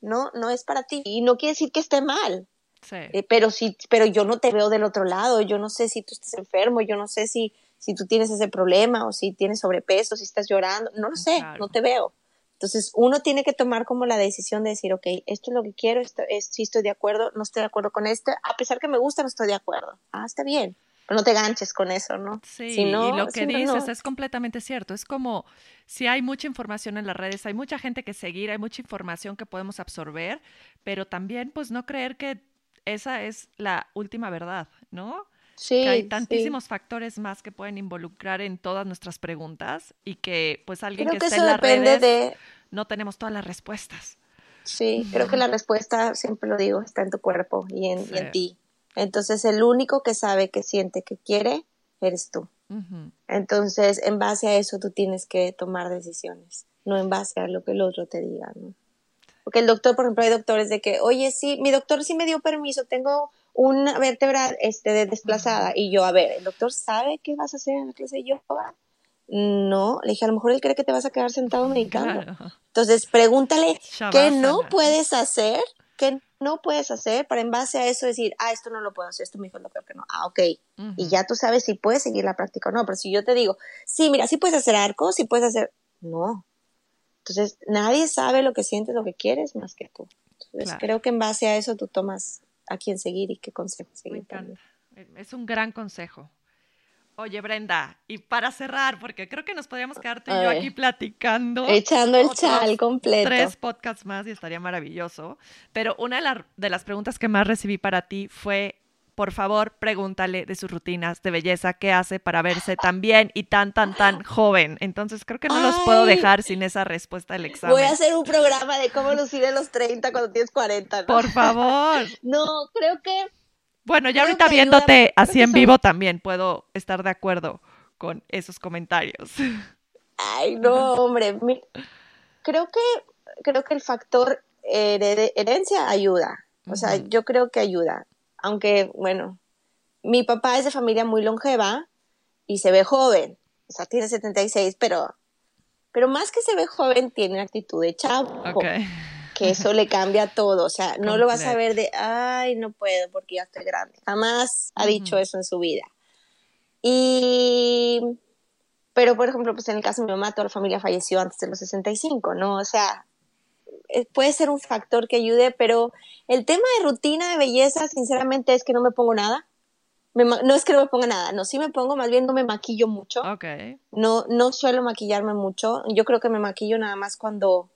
No, no es para ti. Y no quiere decir que esté mal. Sí. Eh, pero sí, pero yo no te veo del otro lado. Yo no sé si tú estás enfermo, yo no sé si, si tú tienes ese problema o si tienes sobrepeso, si estás llorando. No lo sé, no te veo. Entonces, uno tiene que tomar como la decisión de decir, ok, esto es lo que quiero, esto es, si estoy de acuerdo, no estoy de acuerdo con esto, a pesar que me gusta, no estoy de acuerdo. Ah, está bien, pero no te ganches con eso, ¿no? Sí, y lo que dices es completamente cierto. Es como si hay mucha información en las redes, hay mucha gente que seguir, hay mucha información que podemos absorber, pero también pues no creer que esa es la última verdad, ¿no? Sí, que hay tantísimos factores más que pueden involucrar en todas nuestras preguntas y que pues alguien que, esté en las redes no tenemos todas las respuestas. Sí, creo que la respuesta, siempre lo digo, está en tu cuerpo y en, ti. Entonces el único que sabe, que siente, que quiere, eres tú. Entonces, en base a eso tú tienes que tomar decisiones, no en base a lo que el otro te diga, ¿no? Porque el doctor, por ejemplo, hay doctores de que, oye, sí, mi doctor sí me dio permiso, tengo una vértebra este, desplazada. Y yo, a ver, ¿el doctor sabe qué vas a hacer en la clase de yoga? No, le dije, a lo mejor él cree que te vas a quedar sentado meditando. Entonces, pregúntale qué no puedes hacer qué no puedes hacer para en base a eso decir, ah, esto no lo puedo hacer, esto me dijo lo peor que no. Ah, ok. Y ya tú sabes si puedes seguir la práctica o no. Pero si yo te digo, sí, mira, sí puedes hacer arcos, sí puedes hacer. No. Entonces, nadie sabe lo que sientes, lo que quieres más que tú. Entonces, creo que en base a eso tú tomas a quién seguir y qué consejo seguir. Es un gran consejo. Oye, Brenda, y para cerrar, porque creo que nos podríamos quedar tú y yo aquí platicando. Echando el chal completo. Tres podcasts más y estaría maravilloso. Pero una de, de las preguntas que más recibí para ti fue, por favor, pregúntale de sus rutinas de belleza, qué hace para verse tan bien y tan, tan, tan joven. Entonces creo que no los puedo dejar sin esa respuesta del examen. Voy a hacer un programa de cómo lucir en los 30 cuando tienes 40. Por favor. (laughs) no, creo que bueno, ya ahorita viéndote así en vivo también puedo estar de acuerdo con esos comentarios. Ay, no, hombre. Creo que, creo que el factor herencia ayuda. O sea, yo creo que ayuda. Aunque, bueno, mi papá es de familia muy longeva y se ve joven. O sea, tiene 76, pero, pero más que se ve joven, tiene actitud de chavo. Okay que eso le cambia todo. O sea, no lo vas a ver de, ay, no puedo porque ya estoy grande. Jamás ha dicho eso en su vida. Y, pero por ejemplo, pues en el caso de mi mamá, toda la familia falleció antes de los 65, ¿no? O sea, puede ser un factor que ayude, pero el tema de rutina de belleza, sinceramente, es que no me pongo nada. no es que no me ponga nada, no, sí me pongo, más bien no me maquillo mucho. Okay. No, no suelo maquillarme mucho. Yo creo que me maquillo nada más cuando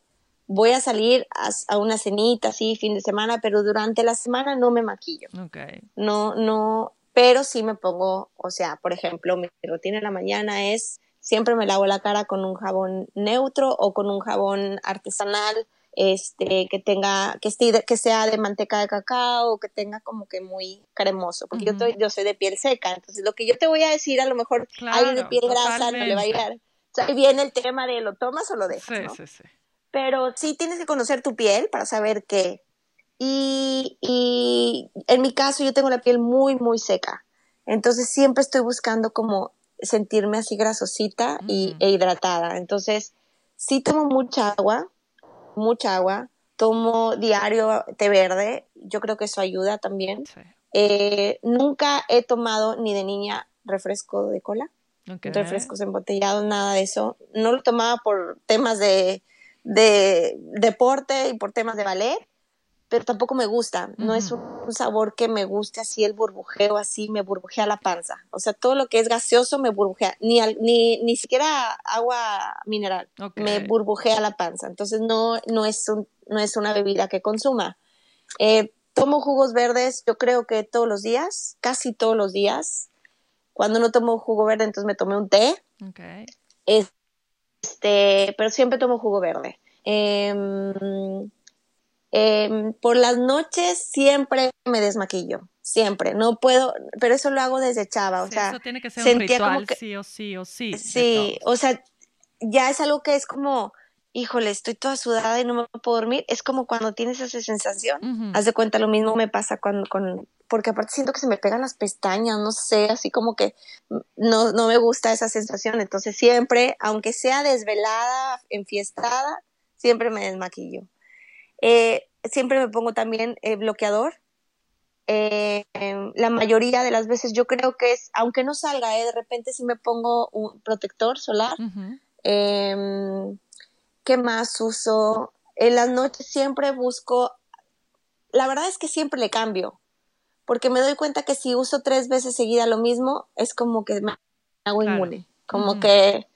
voy a salir a, una cenita, así, fin de semana, pero durante la semana no me maquillo. Okay. No, no, pero sí me pongo, o sea, por ejemplo, mi rutina en la mañana es, siempre me lavo la cara con un jabón neutro o con un jabón artesanal, este, que tenga, que, esté, que sea de manteca de cacao, que tenga como que muy cremoso, porque yo, yo soy de piel seca, entonces lo que yo te voy a decir, a lo mejor alguien de piel grasa no le va a llegar. O sea, ahí viene el tema de lo tomas o lo dejas, sí, sí, sí pero sí tienes que conocer tu piel para saber qué. Y, y en mi caso yo tengo la piel muy, muy seca. Entonces siempre estoy buscando como sentirme así grasosita y, mm. e hidratada. Entonces sí tomo mucha agua, mucha agua. Tomo diario té verde. Yo creo que eso ayuda también. Eh, nunca he tomado ni de niña refresco de cola. Refrescos embotellados, nada de eso. No lo tomaba por temas de de deporte y por temas de ballet, pero tampoco me gusta. No es un, sabor que me guste así, el burbujeo así, me burbujea la panza. O sea, todo lo que es gaseoso me burbujea, ni, ni, ni siquiera agua mineral, me burbujea la panza. Entonces no, no, es un, no es una bebida que consuma. Eh, tomo jugos verdes, yo creo que todos los días, casi todos los días. Cuando no tomo jugo verde, entonces me tomé un té. Okay. Este, pero siempre tomo jugo verde. Em, em, por las noches siempre me desmaquillo, siempre. No puedo, pero eso lo hago desde chava, o sea, eso tiene que ser un ritual, sí o sí o sí. Sí, o sea, ya es algo que es como, híjole, estoy toda sudada y no me puedo dormir. Es como cuando tienes esa sensación. Haz de cuenta, lo mismo me pasa cuando, con, porque aparte siento que se me pegan las pestañas, no sé, así como que no, no me gusta esa sensación. Entonces siempre, aunque sea desvelada, enfiestada, siempre me desmaquillo. Eh, siempre me pongo también eh, bloqueador. Eh, la mayoría de las veces yo creo que es, aunque no salga, de repente sí me pongo un protector solar. Em, ¿Qué más uso? En las noches siempre busco, la verdad es que siempre le cambio porque me doy cuenta que si uso tres veces seguida lo mismo, es como que me hago inmune, como que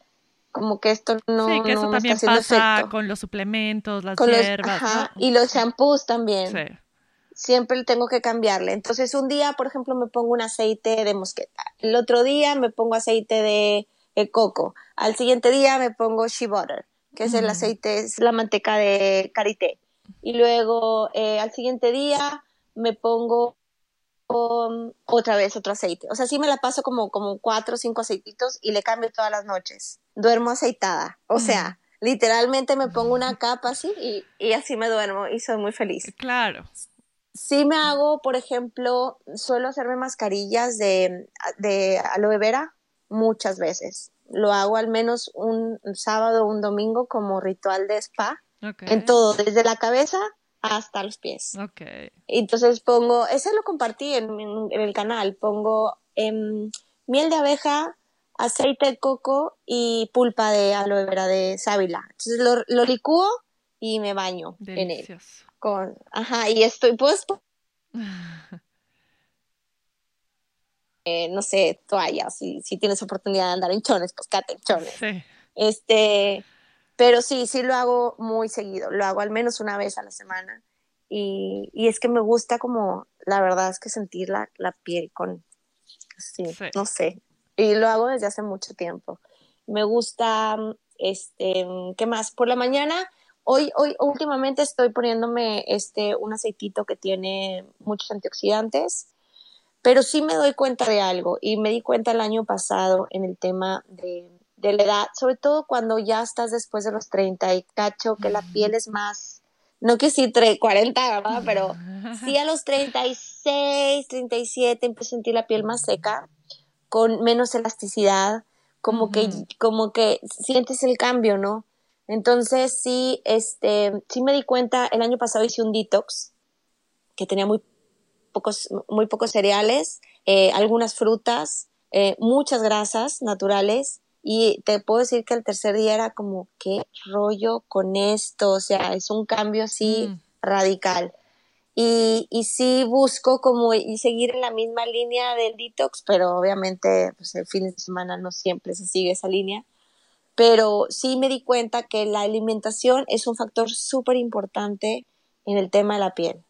como que esto no Sí, que eso también pasa con los suplementos, las hierbas, ajá, y los shampoos también. Sí. Siempre tengo que cambiarle. Entonces, un día, por ejemplo, me pongo un aceite de mosqueta. El otro día me pongo aceite de, coco. Al siguiente día me pongo shea butter, que es el aceite, es la manteca de karité. Y luego, eh, al siguiente día me pongo otra vez otro aceite. O sea, sí me la paso como, como cuatro o cinco aceititos y le cambio todas las noches. Duermo aceitada. O sea, literalmente me pongo una capa así y, y, así me duermo y soy muy feliz. Claro. Sí me hago, por ejemplo, suelo hacerme mascarillas de, de aloe vera muchas veces. Lo hago al menos un sábado o un domingo como ritual de spa. En todo, desde la cabeza hasta los pies. Ok. Entonces pongo, ese lo compartí en, el canal, pongo em, miel de abeja, aceite de coco y pulpa de aloe vera de sábila. Entonces lo, lo licúo y me baño en él. Con, ajá, y estoy, pues, (laughs) eh, no sé, toallas, si, si tienes oportunidad de andar en chones, pues cate en chones. Sí. Este, pero sí, sí lo hago muy seguido, lo hago al menos una vez a la semana. Y, y es que me gusta como, la verdad es que sentir la, la piel con, sí, no sé, y lo hago desde hace mucho tiempo. Me gusta, este, ¿qué más? Por la mañana, hoy, hoy últimamente estoy poniéndome este, un aceitito que tiene muchos antioxidantes, pero sí me doy cuenta de algo y me di cuenta el año pasado en el tema de, de la edad, sobre todo cuando ya estás después de los 30 y cacho que la piel es más, no que sí 40, ¿verdad? Pero sí a los 36, 37 empiezo a sentir la piel más seca con menos elasticidad, como que, como que sientes el cambio, ¿no? Entonces sí, este, sí me di cuenta, el año pasado hice un detox, que tenía muy pocos, muy pocos cereales, eh, algunas frutas, eh, muchas grasas naturales, y te puedo decir que el tercer día era como, ¿qué rollo con esto? O sea, es un cambio así mm. radical. Y, y sí busco como y seguir en la misma línea del detox, pero obviamente pues el fin de semana no siempre se sigue esa línea. Pero sí me di cuenta que la alimentación es un factor súper importante en el tema de la piel.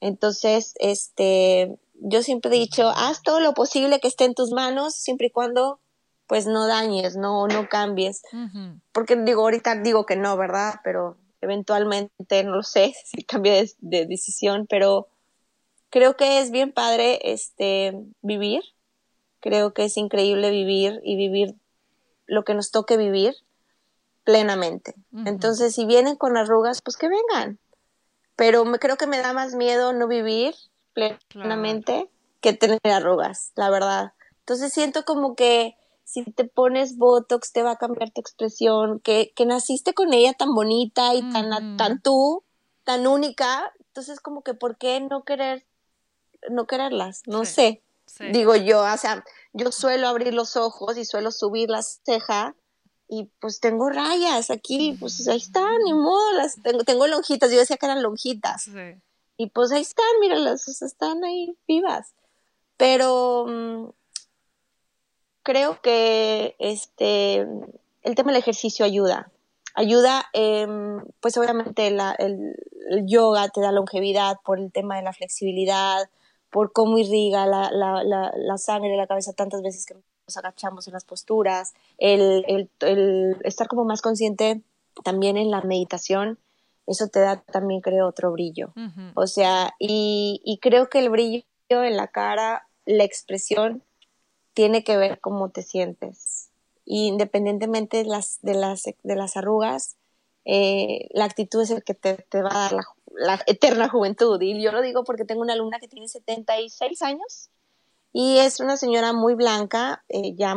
Entonces, este, yo siempre he dicho, haz todo lo posible que esté en tus manos, siempre y cuando pues no dañes, no, no cambies. Porque digo, ahorita digo que no, ¿verdad? Pero eventualmente, no lo sé (laughs) si cambie de, decisión, pero creo que es bien padre este vivir. Creo que es increíble vivir y vivir lo que nos toque vivir plenamente. Entonces, si vienen con arrugas, pues que vengan. Pero me, creo que me da más miedo no vivir plenamente que tener arrugas, la verdad. Entonces siento como que si te pones Botox te va a cambiar tu expresión, que, que naciste con ella tan bonita y tan, tan tú, tan única, entonces como que ¿por qué no querer, no quererlas? No sé. Digo yo, o sea, yo suelo abrir los ojos y suelo subir la ceja y pues tengo rayas aquí, pues ahí están, ni modo, las tengo, tengo lonjitas, yo decía que eran lonjitas. Y pues ahí están, míralas, están ahí vivas. Pero mm, creo que este, el tema del ejercicio ayuda. Ayuda, em, pues obviamente el, yoga te da longevidad por el tema de la flexibilidad, por cómo irriga la, la, la, sangre de la cabeza tantas veces que nos agachamos en las posturas, el, el, estar como más consciente también en la meditación, eso te da también creo otro brillo. O sea, y, y creo que el brillo en la cara, la expresión, tiene que ver cómo te sientes. Y independientemente de las, de las, de las arrugas, eh, la actitud es el que te, te va a dar la, eterna juventud. Y yo lo digo porque tengo una alumna que tiene 76 años y es una señora muy blanca, eh, ya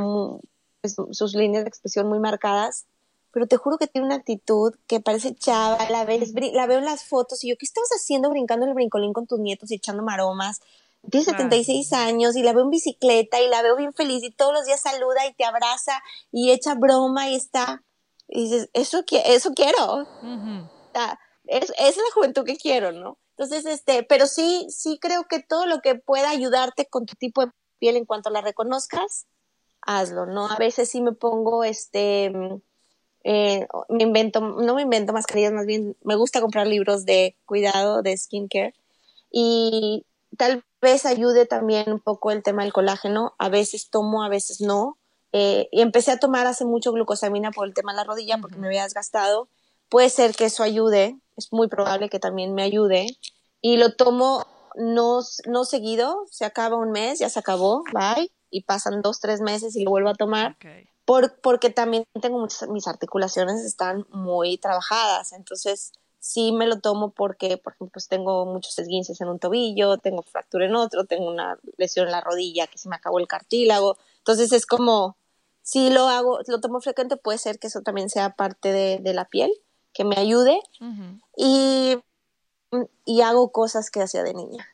pues, sus líneas de expresión muy marcadas, pero te juro que tiene una actitud que parece chava, la, ves, la veo en las fotos y yo, ¿qué estabas haciendo brincando el brincolín con tus nietos y echando maromas? Tiene 76 años y la veo en bicicleta y la veo bien feliz y todos los días saluda y te abraza y echa broma y está, y dices, eso, eso quiero. es, es, la juventud que quiero, ¿no? Entonces, este, pero sí, sí creo que todo lo que pueda ayudarte con tu tipo de piel en cuanto la reconozcas, hazlo, ¿no? A veces sí me pongo, este, eh, me invento, no me invento mascarillas, más bien me gusta comprar libros de cuidado, de skincare, y tal vez ayude también un poco el tema del colágeno. A veces tomo, a veces no. Eh, y empecé a tomar hace mucho glucosamina por el tema de la rodilla porque me había desgastado. Puede ser que eso ayude, es muy probable que también me ayude. Y lo tomo no, no seguido, se acaba un mes, ya se acabó, bye. Y pasan dos, tres meses y lo vuelvo a tomar. Por, porque también tengo muchas, mis articulaciones están muy trabajadas. Entonces, sí me lo tomo porque, por ejemplo, pues tengo muchos esguinces en un tobillo, tengo fractura en otro, tengo una lesión en la rodilla que se me acabó el cartílago. Entonces es como, si lo hago, lo tomo frecuente, puede ser que eso también sea parte de, la piel, que me ayude. Y y hago cosas que hacía de niña.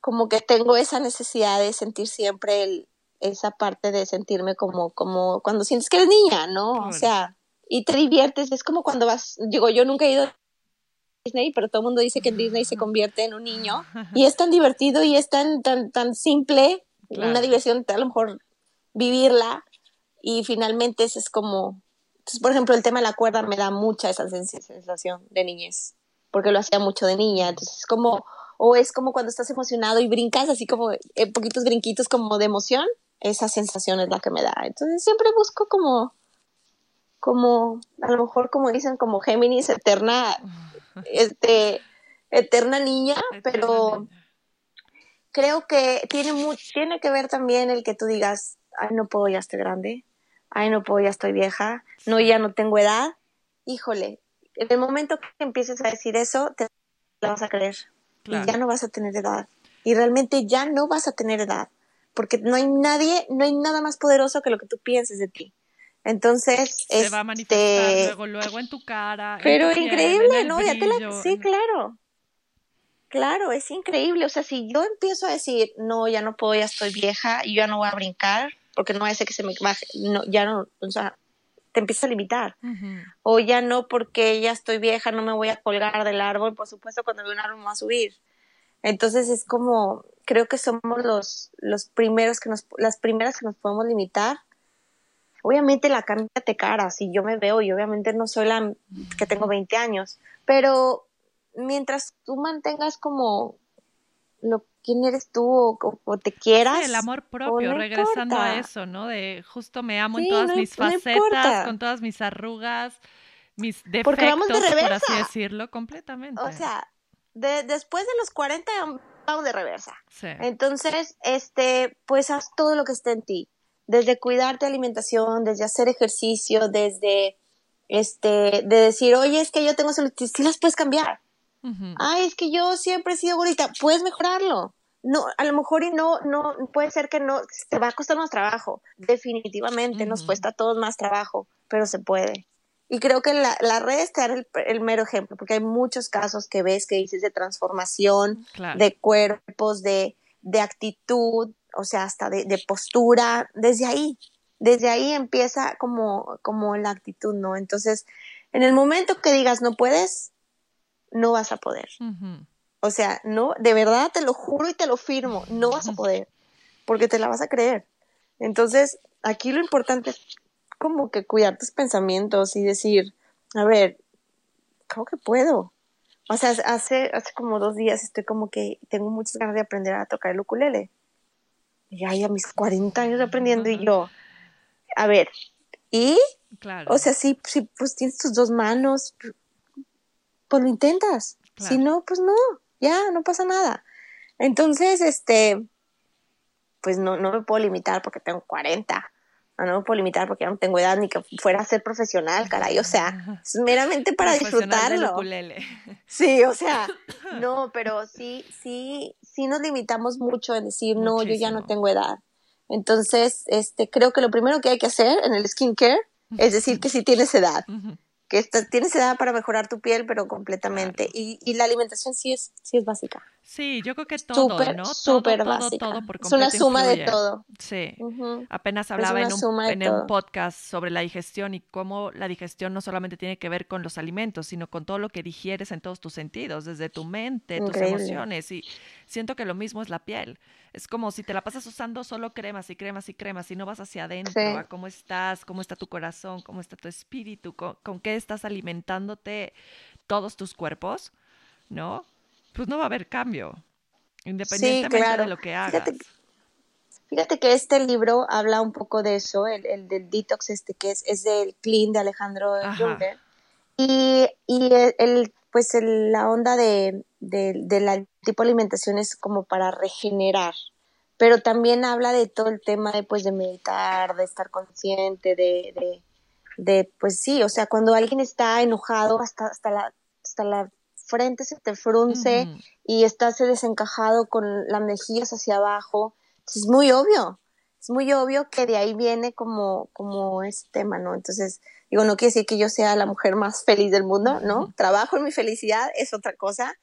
Como que tengo esa necesidad de sentir siempre el, esa parte de sentirme como, como cuando sientes que eres niña, ¿no? O sea, y te diviertes, es como cuando vas, digo, yo nunca he ido Disney, pero todo el mundo dice que en Disney se convierte en un niño. Y es tan divertido y es tan, tan, tan simple, una diversión, a lo mejor vivirla. Y finalmente ese es como, entonces, por ejemplo, el tema de la cuerda me da mucha esa sensación de niñez, porque lo hacía mucho de niña, entonces es como, o es como cuando estás emocionado y brincas, así como en poquitos brinquitos como de emoción, esa sensación es la que me da. Entonces siempre busco como, como, a lo mejor como dicen, como Géminis, eterna, este, eterna niña, pero creo que tiene, tiene que ver también el que tú digas, ay, no puedo, ya estoy grande, ay, no puedo, ya estoy vieja, no, ya no tengo edad. Híjole, en el momento que empieces a decir eso, te la vas a creer. Y ya no vas a tener edad. Y realmente ya no vas a tener edad porque no hay nadie, no hay nada más poderoso que lo que tú pienses de ti. Entonces, se va a manifestar este, luego, luego en tu cara. Pero increíble, ¿no? Ya te la... Sí, claro. Claro, es increíble. O sea, si yo empiezo a decir, no, ya no puedo, ya estoy vieja, y ya no voy a brincar, porque no hace que se me baje, no, ya no, o sea, te empiezas a limitar. O ya no, porque ya estoy vieja, no me voy a colgar del árbol, por supuesto, cuando veo un árbol me va a subir. Entonces es como, creo que somos los, los primeros que nos, las primeras que nos podemos limitar. Obviamente la cambia te cara, si yo me veo y obviamente no soy la que tengo 20 años, pero mientras tú mantengas como lo quién eres tú o, te quieras. el amor propio, regresando a eso, ¿no? De justo me amo en todas mis facetas, con todas mis arrugas, mis defectos, por así decirlo, completamente. O sea, de, después de los 40 vamos de reversa. Entonces, este, pues haz todo lo que esté en ti. Desde cuidarte alimentación, desde hacer ejercicio, desde este, de decir, oye, es que yo tengo celulitis, sí las puedes cambiar. Ay, es que yo siempre he sido bonita, puedes mejorarlo. No, a lo mejor y no, no, puede ser que no, te va a costar más trabajo. Definitivamente nos cuesta a todos más trabajo, pero se puede. Y creo que la, la red es el, el, mero ejemplo, porque hay muchos casos que ves que dices de transformación, de cuerpos, de, de, actitud, o sea, hasta de, de, postura, desde ahí, desde ahí empieza como, como la actitud, ¿no? Entonces, en el momento que digas no puedes, no vas a poder. O sea, no, de verdad te lo juro y te lo firmo, no vas a poder, porque te la vas a creer. Entonces, aquí lo importante es como que cuidar tus pensamientos y decir, a ver, ¿cómo que puedo? O sea, hace, hace como dos días estoy como que tengo muchas ganas de aprender a tocar el ukulele. Y ahí a mis 40 años aprendiendo y yo, a ver, ¿y? Claro. O sea, si, si pues tienes tus dos manos, pues lo intentas. Si no, pues no, ya, no pasa nada. Entonces, este, pues no, no me puedo limitar porque tengo 40 no me puedo limitar porque ya no tengo edad ni que fuera a ser profesional, caray, o sea, es meramente para disfrutarlo. Sí, o sea, (laughs) no, pero sí, sí, sí nos limitamos mucho en decir, no, yo ya no tengo edad. Entonces, este, creo que lo primero que hay que hacer en el skincare es decir que sí tienes edad que tienes edad para mejorar tu piel, pero completamente. Y, y, la alimentación sí es, sí es básica. Sí, yo creo que todo, super, ¿no? Súper básica. Todo por es una suma de todo. Sí. Apenas hablaba en, un, en un, podcast sobre la digestión y cómo la digestión no solamente tiene que ver con los alimentos, sino con todo lo que digieres en todos tus sentidos, desde tu mente, tus emociones. Y siento que lo mismo es la piel. Es como si te la pasas usando solo cremas y cremas y cremas y no vas hacia adentro, a cómo estás, cómo está tu corazón, cómo está tu espíritu, con, qué estás alimentándote todos tus cuerpos, ¿no? Pues no va a haber cambio, independientemente de lo que hagas. Fíjate, que este libro habla un poco de eso, el, del detox este que es, es del clean de Alejandro Junger. Y, y el, pues la onda de, de, la tipo de alimentación es como para regenerar, pero también habla de todo el tema de, pues, de meditar, de estar consciente, de, de, de, pues sí, o sea, cuando alguien está enojado hasta, hasta, la, hasta la frente se te frunce y estás desencajado con las mejillas hacia abajo, es muy obvio, es muy obvio que de ahí viene como, como ese tema, ¿no? Entonces, digo, no quiere decir que yo sea la mujer más (laughs) feliz del mundo, ¿no? Trabajo en mi felicidad, es otra cosa,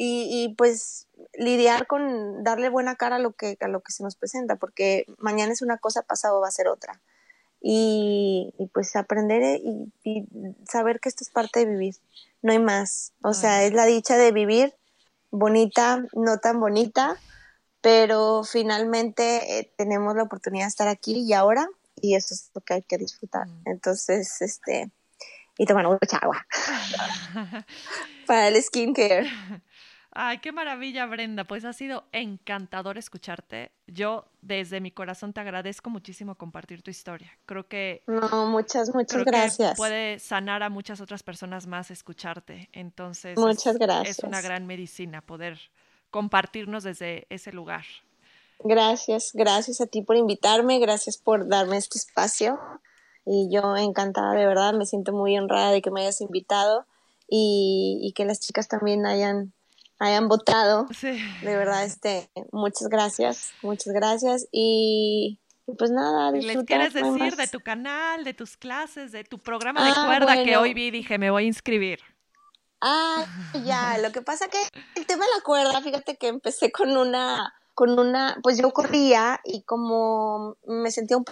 y, pues lidiar con darle buena cara a lo que a lo que se nos presenta porque mañana es una cosa pasado va a ser otra y, pues aprender y, saber que esto es parte de vivir no hay más. O sea es la dicha de vivir bonita no tan bonita pero finalmente eh, tenemos la oportunidad de estar aquí y ahora y eso es lo que hay que disfrutar. Mm. entonces este y tomar mucha agua (laughs) (laughs) para el skincare (laughs) Ay, qué maravilla, Brenda. Pues ha sido encantador escucharte. Yo desde mi corazón te agradezco muchísimo compartir tu historia. Creo que... No, muchas, muchas gracias. puede sanar a muchas otras personas más escucharte. Entonces... Muchas gracias. Es una gran medicina poder compartirnos desde ese lugar. Gracias, gracias a ti por invitarme, gracias por darme este espacio. Y yo encantada, de verdad, me siento muy honrada de que me hayas invitado y, y que las chicas también hayan hayan votado. Sí. De verdad, este, muchas gracias, muchas gracias. Y, pues nada, ¿Les quieres decir de tu canal, de tus clases, de tu programa de ah, cuerda que hoy vi dije, me voy a inscribir? Ah, ya, (laughs) lo que pasa que el tema de la cuerda, fíjate que empecé con una, con una, pues yo corría y como me sentía un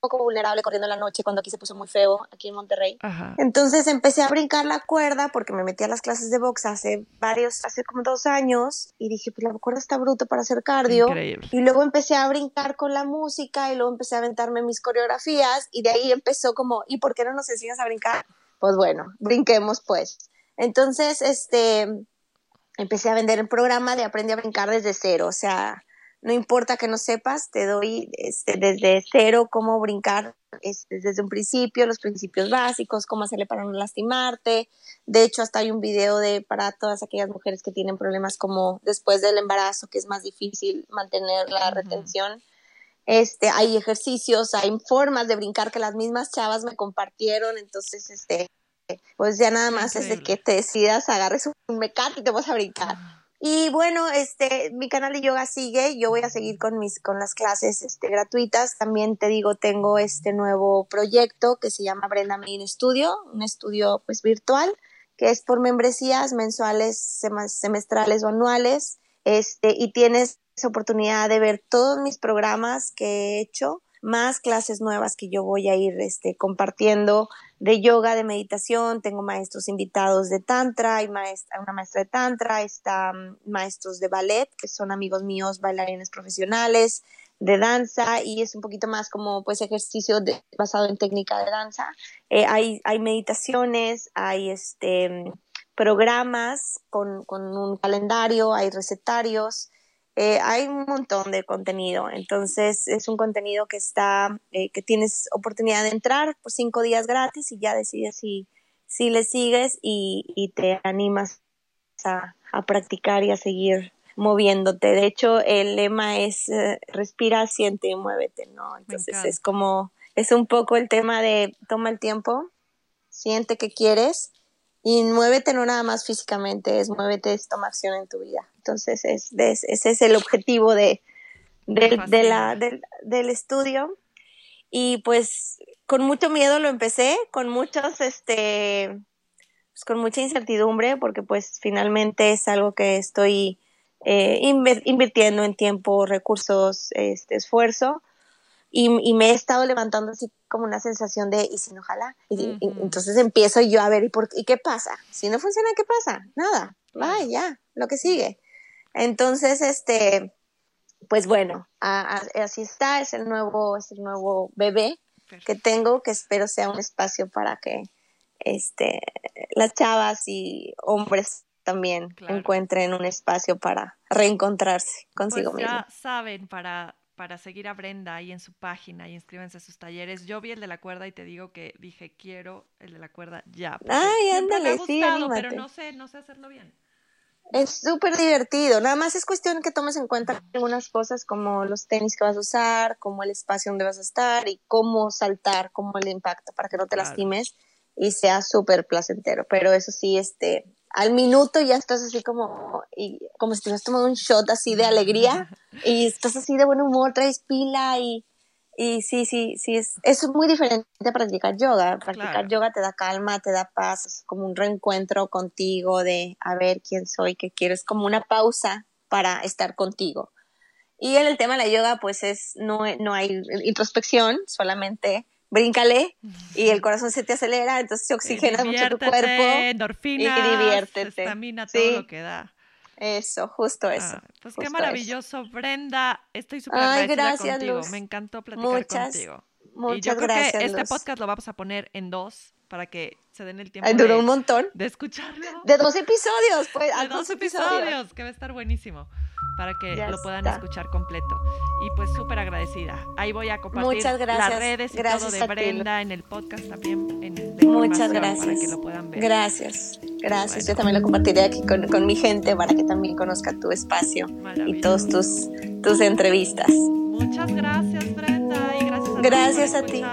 poco vulnerable corriendo en la noche cuando aquí se puso muy feo, aquí en Monterrey. Entonces empecé a brincar la cuerda porque me metí a las clases de box hace varios, hace como dos años y dije, pues la cuerda está bruta para hacer cardio. Y luego empecé a brincar con la música y luego empecé a aventarme mis coreografías y de ahí empezó como, ¿y por qué no nos enseñas a brincar? Pues bueno, brinquemos pues. Entonces, este, empecé a vender el programa de Aprende a brincar desde cero, o sea, no importa que no sepas, te doy este, desde cero cómo brincar este, desde un principio, los principios básicos, cómo hacerle para no lastimarte. De hecho, hasta hay un video de para todas aquellas mujeres que tienen problemas como después del embarazo, que es más difícil mantener la retención. Este, hay ejercicios, hay formas de brincar que las mismas chavas me compartieron, entonces, este, pues ya nada más es de que te decidas, agarres un mecate y te vas a brincar. Y bueno, este, mi canal de yoga sigue, yo voy a seguir con mis, con las clases, este, gratuitas. También te digo, tengo este nuevo proyecto que se llama Brenda Main Studio, un estudio pues virtual, que es por membresías mensuales, semestrales o anuales, este, y tienes oportunidad de ver todos mis programas que he hecho más clases nuevas que yo voy a ir este, compartiendo de yoga, de meditación. Tengo maestros invitados de Tantra, hay maestra, una maestra de Tantra, está mm, maestros de ballet, que son amigos míos, bailarines profesionales, de danza, y es un poquito más como pues ejercicio basado en técnica de danza. Eh, hay, hay meditaciones, hay este mm, programas con un calendario, hay recetarios. Eh, hay un montón de contenido, entonces es un contenido que está, eh, que tienes oportunidad de entrar por cinco días gratis y ya decides si, si le sigues y, te animas a, practicar y a seguir moviéndote. De hecho, el lema es eh, respira, siente y muévete, ¿no? Entonces es como, es un poco el tema de toma el tiempo, siente que quieres y muévete no nada más físicamente, es muévete, es toma acción en tu vida. Entonces, es, ese es el objetivo de, de, la, del, estudio. Y pues con mucho miedo lo empecé, con muchos, este, pues con mucha incertidumbre, porque pues finalmente es algo que estoy eh, invirtiendo en tiempo, recursos, este, esfuerzo y, me he estado levantando así como una sensación de, ¿y si no jala? Y, entonces empiezo yo a ver, ¿y, por, ¿y qué pasa? Si no funciona, ¿qué pasa? Nada, va, ya, lo que sigue. Entonces, este, pues bueno, así está, es el nuevo, es el nuevo bebé que tengo, que espero sea un espacio para que este, las chavas y hombres también encuentren un espacio para reencontrarse consigo pues ya saben, para para seguir a Brenda ahí en su página y inscríbanse a sus talleres. Yo vi el de la cuerda y te digo que dije, quiero el de la cuerda ya. Ay, ándale, sí, pero no sé, no sé hacerlo bien. Es súper divertido, nada más es cuestión que tomes en cuenta algunas cosas como los tenis que vas a usar, como el espacio donde vas a estar y cómo saltar, como el impacto para que no te lastimes y sea súper placentero. Pero eso sí, este, al minuto ya estás así como, y, como si te hubieras tomado un shot así de alegría (laughs) y estás así de buen humor, traes pila y Y sí, sí, sí, es, es muy diferente a practicar yoga. Practicar yoga te da calma, te da paz, es como un reencuentro contigo de a ver quién soy, qué quiero, es como una pausa para estar contigo. Y en el tema de la yoga, pues es, no, no hay introspección, solamente bríncale y el corazón se te acelera, entonces se oxigena mucho tu cuerpo. Endorfinas, y diviértete. Estamina, todo lo que da. Eso, justo eso. pues qué maravilloso, Brenda. Estoy súper agradecida contigo. Me encantó platicar contigo. Muchas y yo creo gracias, que este podcast lo vamos a poner en dos para que se den el tiempo de, un montón. de escucharlo. De dos episodios, pues. De dos, episodios, que va a estar buenísimo para que lo puedan escuchar completo. Y pues súper agradecida. Ahí voy a compartir las redes y todo de Brenda en el podcast también. En Muchas gracias. Para que lo puedan ver. Gracias, gracias. Yo también lo compartiré aquí con, con, mi gente para que también conozca tu espacio y todos tus, tus entrevistas. Muchas gracias, Brenda. Y gracias a, gracias a ti.